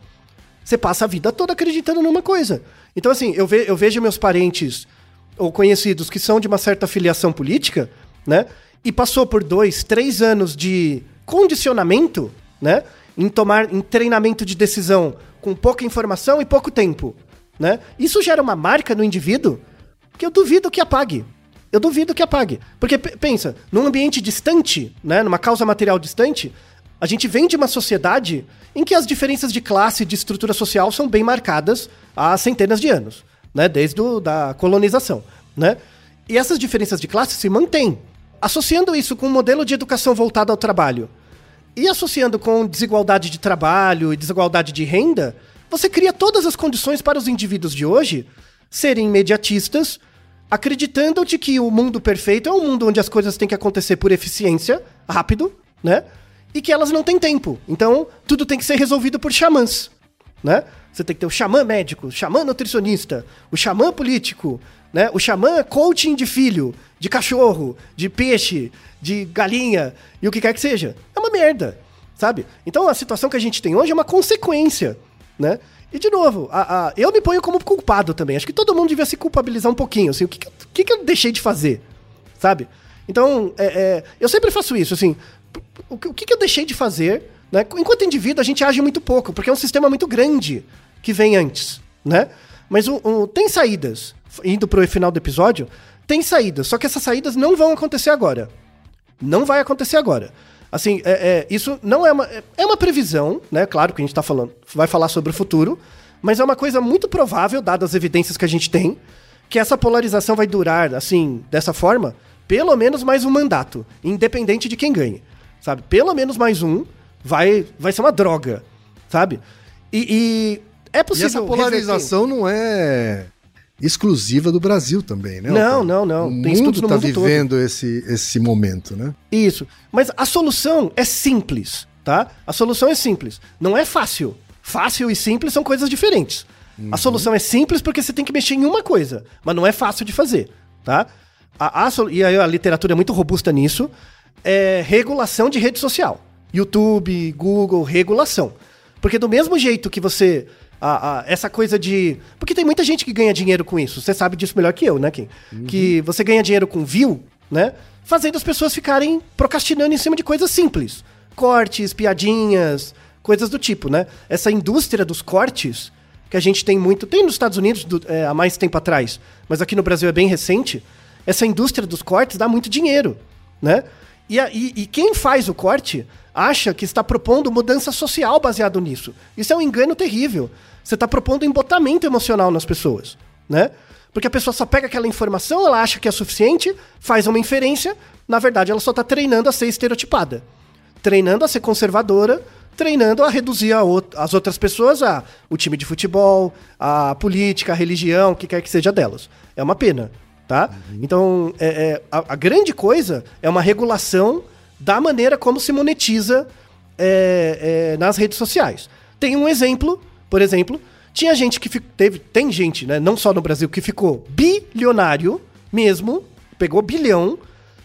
Você passa a vida toda acreditando numa coisa. Então, assim, eu, ve eu vejo meus parentes ou conhecidos que são de uma certa filiação política, né? E passou por dois, três anos de condicionamento, né? Em tomar em treinamento de decisão com pouca informação e pouco tempo, né? Isso gera uma marca no indivíduo que eu duvido que apague. Eu duvido que apague. Porque pensa, num ambiente distante, né, numa causa material distante, a gente vem de uma sociedade em que as diferenças de classe e de estrutura social são bem marcadas há centenas de anos. né? Desde da colonização, né? E essas diferenças de classe se mantêm. Associando isso com um modelo de educação voltado ao trabalho e associando com desigualdade de trabalho e desigualdade de renda, você cria todas as condições para os indivíduos de hoje serem imediatistas, acreditando de que o mundo perfeito é um mundo onde as coisas têm que acontecer por eficiência, rápido, né? E que elas não têm tempo. Então, tudo tem que ser resolvido por xamãs, né? Você tem que ter o xamã médico, o xamã nutricionista, o xamã político, né? O xamã coaching de filho, de cachorro, de peixe, de galinha e o que quer que seja. É uma merda, sabe? Então a situação que a gente tem hoje é uma consequência, né? E de novo, a, a, eu me ponho como culpado também. Acho que todo mundo devia se culpabilizar um pouquinho. Assim, o que, que, que eu deixei de fazer, sabe? Então, é, é, eu sempre faço isso, assim. O, o que, que eu deixei de fazer? Né? Enquanto indivíduo, a gente age muito pouco, porque é um sistema muito grande que vem antes, né? Mas o, o, tem saídas. Indo pro final do episódio, tem saídas. Só que essas saídas não vão acontecer agora. Não vai acontecer agora. Assim, é, é, isso não é uma. É uma previsão, né? Claro que a gente tá falando. Vai falar sobre o futuro. Mas é uma coisa muito provável, dadas as evidências que a gente tem, que essa polarização vai durar, assim, dessa forma, pelo menos mais um mandato, independente de quem ganhe. Sabe? Pelo menos mais um vai, vai ser uma droga, sabe? E, e é possível. E essa polarização reverter. não é exclusiva do Brasil também, né? Não, não, não. O Tem mundo está vivendo todo. esse, esse momento, né? Isso. Mas a solução é simples, tá? A solução é simples. Não é fácil. Fácil e simples são coisas diferentes. Uhum. A solução é simples porque você tem que mexer em uma coisa, mas não é fácil de fazer, tá? A, a, e a, a literatura é muito robusta nisso. É regulação de rede social. YouTube, Google, regulação. Porque do mesmo jeito que você a, a, essa coisa de. Porque tem muita gente que ganha dinheiro com isso. Você sabe disso melhor que eu, né, Kim? Uhum. Que você ganha dinheiro com view, né? Fazendo as pessoas ficarem procrastinando em cima de coisas simples. Cortes, piadinhas, coisas do tipo, né? Essa indústria dos cortes, que a gente tem muito. Tem nos Estados Unidos do, é, há mais tempo atrás, mas aqui no Brasil é bem recente. Essa indústria dos cortes dá muito dinheiro, né? E, e, e quem faz o corte acha que está propondo mudança social baseado nisso. Isso é um engano terrível. Você está propondo embotamento emocional nas pessoas, né? Porque a pessoa só pega aquela informação, ela acha que é suficiente, faz uma inferência, na verdade ela só está treinando a ser estereotipada. Treinando a ser conservadora, treinando a reduzir a as outras pessoas a o time de futebol, a política, a religião, o que quer que seja delas. É uma pena, tá? Uhum. Então, é, é, a, a grande coisa é uma regulação da maneira como se monetiza é, é, nas redes sociais. Tem um exemplo por exemplo, tinha gente que teve, tem gente, né, não só no Brasil, que ficou bilionário mesmo, pegou bilhão,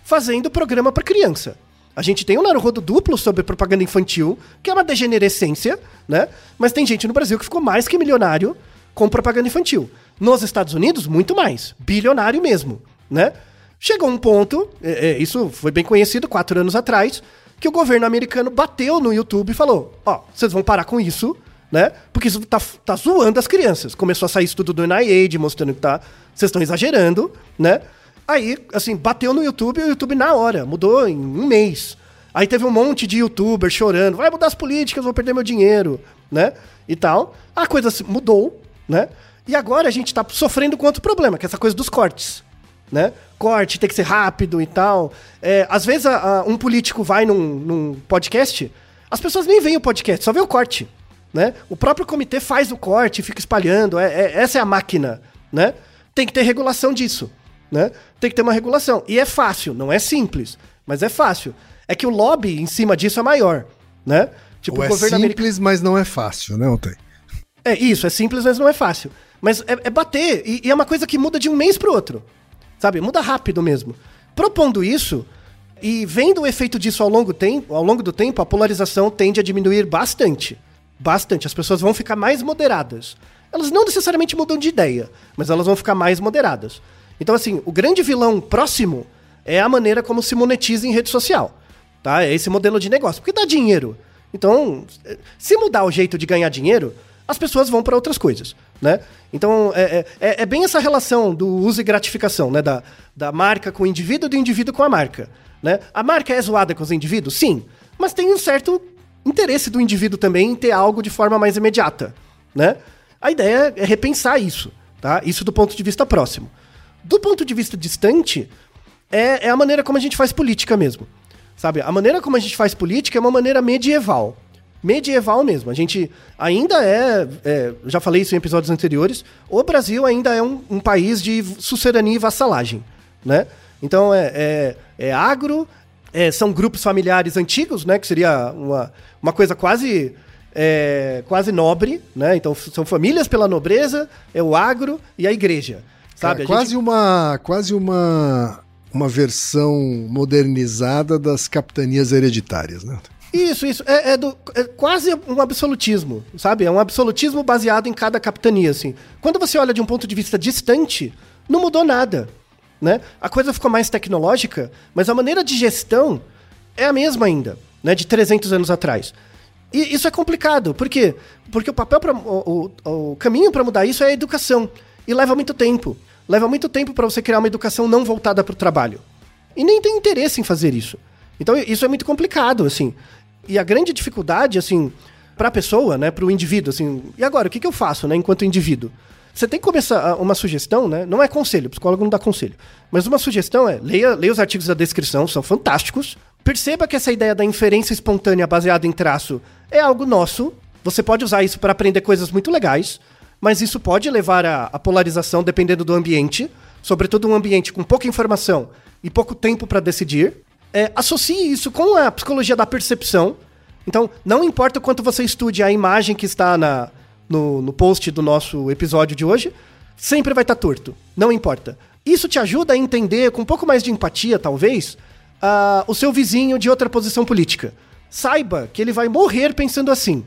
fazendo programa para criança. A gente tem um Naruhodo duplo sobre propaganda infantil, que é uma degenerescência, né? Mas tem gente no Brasil que ficou mais que milionário com propaganda infantil. Nos Estados Unidos, muito mais. Bilionário mesmo, né? Chegou um ponto, é, é, isso foi bem conhecido quatro anos atrás, que o governo americano bateu no YouTube e falou: Ó, oh, vocês vão parar com isso, né? Porque isso tá, tá zoando as crianças. Começou a sair estudo do NIH mostrando que tá. Vocês estão exagerando, né? Aí, assim, bateu no YouTube e o YouTube na hora, mudou em um mês. Aí teve um monte de youtuber chorando, vai mudar as políticas, vou perder meu dinheiro, né? E tal. A coisa mudou, né? E agora a gente tá sofrendo com outro problema, que é essa coisa dos cortes, né? Corte tem que ser rápido e tal. É, às vezes a, a, um político vai num, num podcast, as pessoas nem veem o podcast, só vê o corte. Né? O próprio comitê faz o corte, fica espalhando, é, é, essa é a máquina. Né? Tem que ter regulação disso. Né? Tem que ter uma regulação. E é fácil, não é simples, mas é fácil. É que o lobby em cima disso é maior. Né? Tipo, Ou é simples, americano... mas não é fácil, né, Ontem? É isso, é simples, mas não é fácil. Mas é, é bater, e, e, é uma coisa que muda de um mês pro outro. Sabe? Muda rápido mesmo. Propondo isso, e vendo o efeito disso ao longo, tempo, ao longo do tempo, a polarização tende a diminuir bastante bastante. As pessoas vão ficar mais moderadas. Elas não necessariamente mudam de ideia, mas elas vão ficar mais moderadas. Então, assim, o grande vilão próximo é a maneira como se monetiza em rede social. Tá? É esse modelo de negócio. Porque dá dinheiro. Então, se mudar o jeito de ganhar dinheiro, as pessoas vão para outras coisas, né? Então, é, é, é, bem essa relação do uso e gratificação, né? Da, da marca com o indivíduo e do indivíduo com a marca, né? A marca é zoada com os indivíduos? Sim. Mas tem um certo interesse do indivíduo também em ter algo de forma mais imediata, né? A ideia é repensar isso, Tá? Isso do ponto de vista próximo. Do ponto de vista distante, é, é a maneira como a gente faz política mesmo. Sabe? A maneira como a gente faz política é uma maneira medieval. Medieval mesmo. A gente ainda é, é já falei isso em episódios anteriores, o Brasil ainda é um, um país de sucerania e vassalagem, né? Então é, é, é agro, é, são grupos familiares antigos, né? Que seria uma, uma coisa quase é, quase nobre, né? Então são famílias pela nobreza, é o agro e a igreja, sabe? É, quase gente... uma quase uma uma versão modernizada das capitanias hereditárias, né? Isso, isso. É, é, do, é, quase um absolutismo, sabe? É um absolutismo baseado em cada capitania, assim. Quando você olha de um ponto de vista distante, não mudou nada, né? A coisa ficou mais tecnológica, mas a maneira de gestão é a mesma ainda, né? De 300 anos atrás. E isso é complicado. Por quê? Porque o papel, pra, o, o, o caminho para mudar isso é a educação. E leva muito tempo. Leva muito tempo para você criar uma educação não voltada para o trabalho. E nem tem interesse em fazer isso. Então isso é muito complicado, assim. E a grande dificuldade, assim, para a pessoa, né, para o indivíduo, assim, e agora, o que, que eu faço, né, enquanto indivíduo? Você tem que começar uma sugestão, né? Não é conselho, o psicólogo não dá conselho. Mas uma sugestão é: leia, leia os artigos da descrição, são fantásticos. Perceba que essa ideia da inferência espontânea baseada em traço é algo nosso. Você pode usar isso para aprender coisas muito legais, mas isso pode levar à, polarização dependendo do ambiente, sobretudo um ambiente com pouca informação e pouco tempo para decidir. É, associe isso com a psicologia da percepção. Então, não importa o quanto você estude a imagem que está na, no, no post do nosso episódio de hoje, sempre vai estar tá torto. Não importa. Isso te ajuda a entender com um pouco mais de empatia, talvez, uh, o seu vizinho de outra posição política. Saiba que ele vai morrer pensando assim.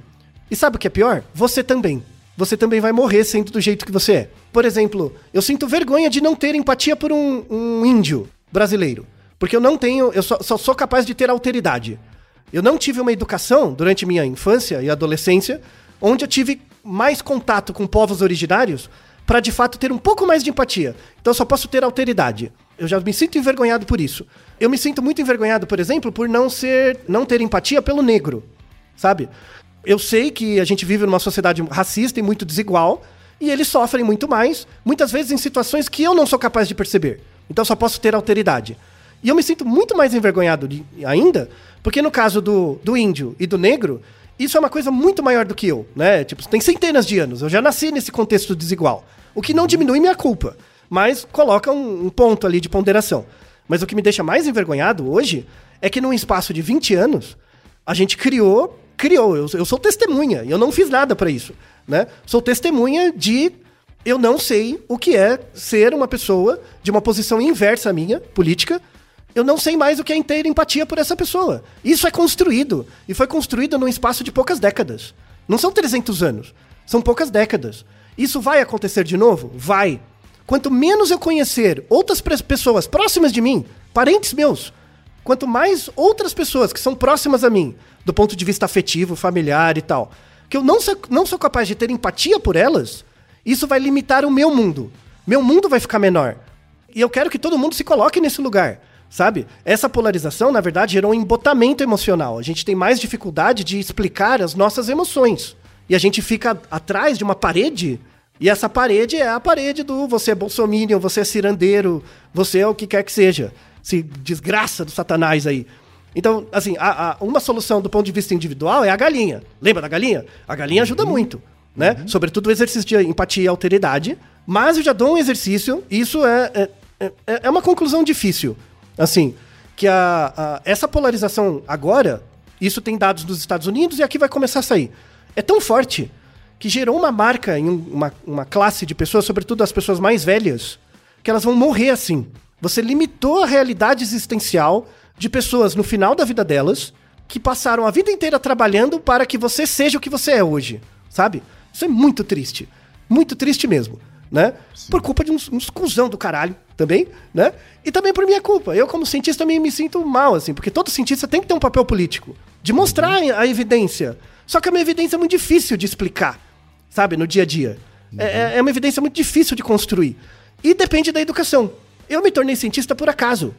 E sabe o que é pior? Você também. Você também vai morrer sendo do jeito que você é. Por exemplo, eu sinto vergonha de não ter empatia por um, um índio brasileiro. Porque eu não tenho, eu só, só sou capaz de ter alteridade. Eu não tive uma educação durante minha infância e adolescência onde eu tive mais contato com povos originários para de fato ter um pouco mais de empatia. Então eu só posso ter alteridade. Eu já me sinto envergonhado por isso. Eu me sinto muito envergonhado, por exemplo, por não ser, não ter empatia pelo negro, sabe? Eu sei que a gente vive numa sociedade racista e muito desigual, e eles sofrem muito mais, muitas vezes em situações que eu não sou capaz de perceber. Então só posso ter alteridade. E eu me sinto muito mais envergonhado de, ainda, porque no caso do, do índio e do negro, isso é uma coisa muito maior do que eu, né? Tipo, tem centenas de anos, eu já nasci nesse contexto desigual. O que não diminui minha culpa mas coloca um, um ponto ali de ponderação. Mas o que me deixa mais envergonhado hoje é que num espaço de 20 anos, a gente criou, criou, eu, eu sou testemunha, eu não fiz nada para isso, né? Sou testemunha de eu não sei o que é ser uma pessoa de uma posição inversa à minha, política, eu não sei mais o que é ter empatia por essa pessoa. Isso é construído, e foi construído num espaço de poucas décadas. Não são 300 anos, são poucas décadas. Isso vai acontecer de novo? Vai. Quanto menos eu conhecer outras pessoas próximas de mim, parentes meus, quanto mais outras pessoas que são próximas a mim, do ponto de vista afetivo, familiar e tal, que eu não sou, não sou capaz de ter empatia por elas, isso vai limitar o meu mundo. Meu mundo vai ficar menor. E eu quero que todo mundo se coloque nesse lugar, sabe? Essa polarização, na verdade, gerou um embotamento emocional. A gente tem mais dificuldade de explicar as nossas emoções. E a gente fica atrás de uma parede e essa parede é a parede do você é bolsominion, você é cirandeiro, você é o que quer que seja. Se desgraça do satanás aí. Então, assim, a, a, uma solução do ponto de vista individual é a galinha. Lembra da galinha? A galinha ajuda uhum. muito, né? Uhum. Sobretudo o exercício de empatia e alteridade. Mas eu já dou um exercício, isso é, é, é, é uma conclusão difícil. Assim, que a, a, essa polarização agora, isso tem dados dos Estados Unidos e aqui vai começar a sair. É tão forte que gerou uma marca em uma, uma classe de pessoas, sobretudo as pessoas mais velhas, que elas vão morrer assim. Você limitou a realidade existencial de pessoas no final da vida delas que passaram a vida inteira trabalhando para que você seja o que você é hoje, sabe? Isso é muito triste. Muito triste mesmo, né? Sim. Por culpa de uns, uns cuzão do caralho também, né? E também por minha culpa. Eu, como cientista, também me sinto mal, assim, porque todo cientista tem que ter um papel político. De mostrar uhum. a evidência. Só que é uma evidência muito difícil de explicar sabe, no dia a dia. Uhum. É, é uma evidência muito difícil de construir. E depende da educação. Eu me tornei cientista por acaso.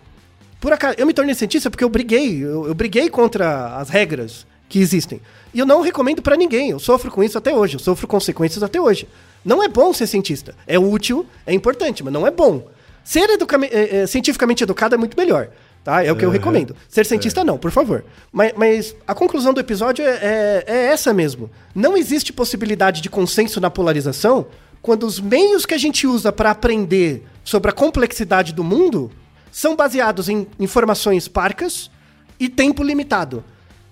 Por acaso. Eu me tornei cientista porque eu briguei. Eu, eu briguei contra as regras que existem. E eu não recomendo para ninguém. Eu sofro com isso até hoje. Eu sofro consequências até hoje. Não é bom ser cientista. É útil, é importante, mas não é bom. Ser educa é, é, cientificamente educado é muito melhor. Tá? É o que eu recomendo. Ser cientista, não, por favor. Mas, mas a conclusão do episódio é, é, é essa mesmo. Não existe possibilidade de consenso na polarização quando os meios que a gente usa para aprender sobre a complexidade do mundo são baseados em informações parcas e tempo limitado.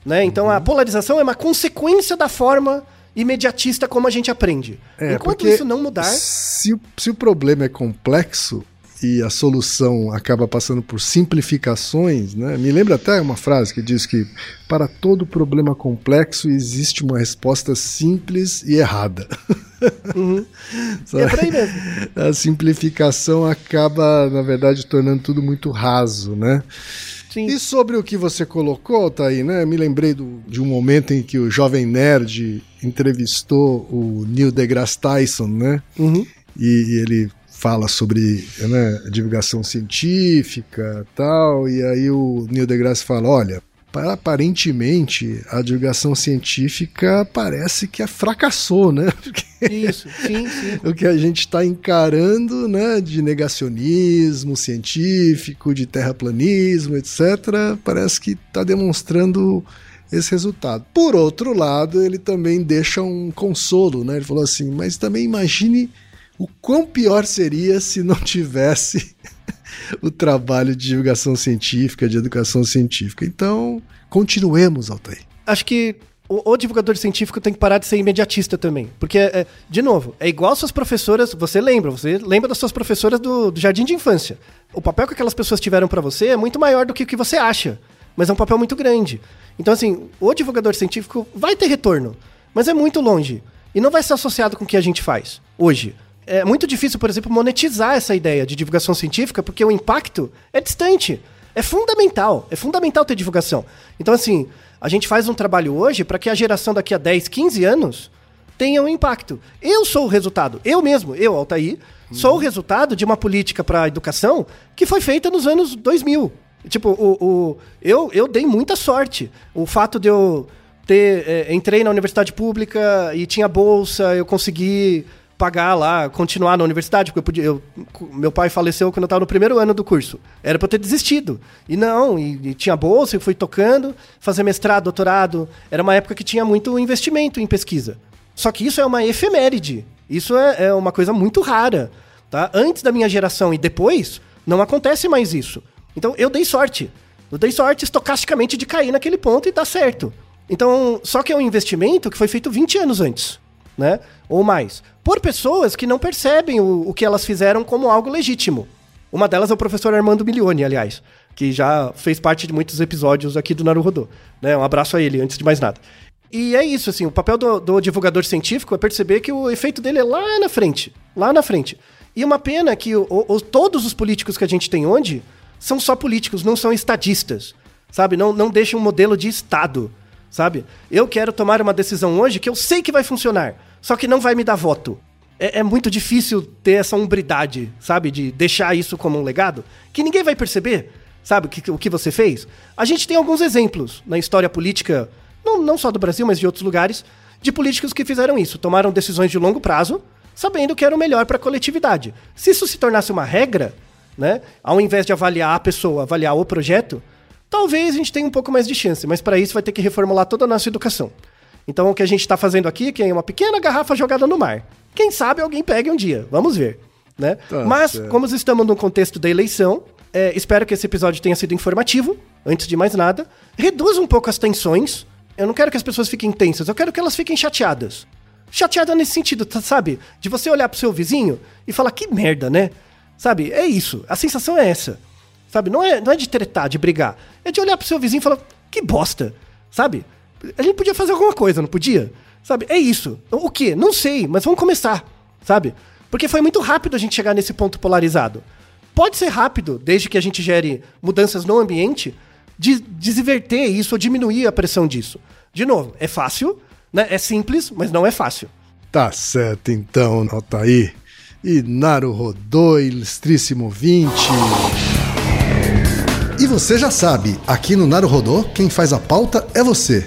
Né? Então a polarização é uma consequência da forma imediatista como a gente aprende. É, Enquanto isso não mudar. Se, se o problema é complexo, e a solução acaba passando por simplificações, né? Me lembra até uma frase que diz que para todo problema complexo existe uma resposta simples e errada. Uhum. é por aí mesmo. A simplificação acaba, na verdade, tornando tudo muito raso, né? Sim. E sobre o que você colocou, Thaí, né? Me lembrei do, de um momento em que o Jovem Nerd entrevistou o Neil deGrasse Tyson, né? Uhum. E, e ele fala sobre né, divulgação científica tal, e aí o Neil deGrasse fala, olha, aparentemente a divulgação científica parece que fracassou, né? Isso, sim, sim. o que a gente está encarando, né, de negacionismo científico, de terraplanismo, etc., parece que está demonstrando esse resultado. Por outro lado, ele também deixa um consolo, né? Ele falou assim, mas também imagine o quão pior seria se não tivesse o trabalho de divulgação científica, de educação científica. Então, continuemos, Altair. Acho que o, o, divulgador científico tem que parar de ser imediatista também. Porque, é, de novo, é igual suas professoras, você lembra, você lembra das suas professoras do, do jardim de infância. O papel que aquelas pessoas tiveram para você é muito maior do que o que você acha. Mas é um papel muito grande. Então, assim, o divulgador científico vai ter retorno, mas é muito longe. E não vai ser associado com o que a gente faz hoje é muito difícil, por exemplo, monetizar essa ideia de divulgação científica, porque o impacto é distante. É fundamental. É fundamental ter divulgação. Então, assim, a gente faz um trabalho hoje para que a geração daqui a 10, 15 anos tenha um impacto. Eu sou o resultado, eu mesmo, eu, Altair, uhum. sou o resultado de uma política para a educação que foi feita nos anos 2000. Tipo, o, o, eu, eu dei muita sorte. O fato de eu ter. É, entrei na universidade pública e tinha bolsa, eu consegui pagar lá, continuar na universidade, porque eu podia, eu, meu pai faleceu quando eu estava no primeiro ano do curso. Era para eu ter desistido. E não, e, e tinha bolsa, eu fui tocando, fazer mestrado, doutorado. Era uma época que tinha muito investimento em pesquisa. Só que isso é uma efeméride. Isso é, é uma coisa muito rara. Tá? Antes da minha geração e depois, não acontece mais isso. Então eu dei sorte. Eu dei sorte estocasticamente de cair naquele ponto e dar certo. Então, só que é um investimento que foi feito 20 anos antes né? Ou mais. Por pessoas que não percebem o, o que elas fizeram como algo legítimo. Uma delas é o professor Armando Milioni, aliás, que já fez parte de muitos episódios aqui do Naruhodô. Né? Um abraço a ele, antes de mais nada. E é isso, assim, o papel do, do, divulgador científico é perceber que o efeito dele é lá na frente, lá na frente. E uma pena que o, o, todos os políticos que a gente tem onde são só políticos, não são estadistas, sabe? Não, não deixam um modelo de Estado, sabe? Eu quero tomar uma decisão hoje que eu sei que vai funcionar, só que não vai me dar voto. É, é, muito difícil ter essa umbridade, sabe? De deixar isso como um legado, que ninguém vai perceber, sabe? Que, o que você fez. A gente tem alguns exemplos na história política, não, não só do Brasil, mas de outros lugares, de políticos que fizeram isso. Tomaram decisões de longo prazo, sabendo que era o melhor para a coletividade. Se isso se tornasse uma regra, né? Ao invés de avaliar a pessoa, avaliar o projeto, talvez a gente tenha um pouco mais de chance, mas para isso vai ter que reformular toda a nossa educação. Então o que a gente está fazendo aqui é uma pequena garrafa jogada no mar. Quem sabe alguém pegue um dia, vamos ver. Né? Tá Mas, certo. como estamos no contexto da eleição, é, espero que esse episódio tenha sido informativo, antes de mais nada. Reduz um pouco as tensões. Eu não quero que as pessoas fiquem tensas, eu quero que elas fiquem chateadas. Chateada nesse sentido, tá, sabe? De você olhar pro seu vizinho e falar, que merda, né? Sabe? É isso. A sensação é essa. Sabe? Não é, não é de tretar, de brigar. É de olhar pro seu vizinho e falar, que bosta. Sabe? A gente podia fazer alguma coisa, não podia? Sabe? É isso. O que? Não sei, mas vamos começar, sabe? Porque foi muito rápido a gente chegar nesse ponto polarizado. Pode ser rápido, desde que a gente gere mudanças no ambiente, de isso ou diminuir a pressão disso. De novo, é fácil, né? É simples, mas não é fácil. Tá certo então, Altair. E Naru Rodô, ilustríssimo 20. E você já sabe, aqui no Naru Rodô, quem faz a pauta é você.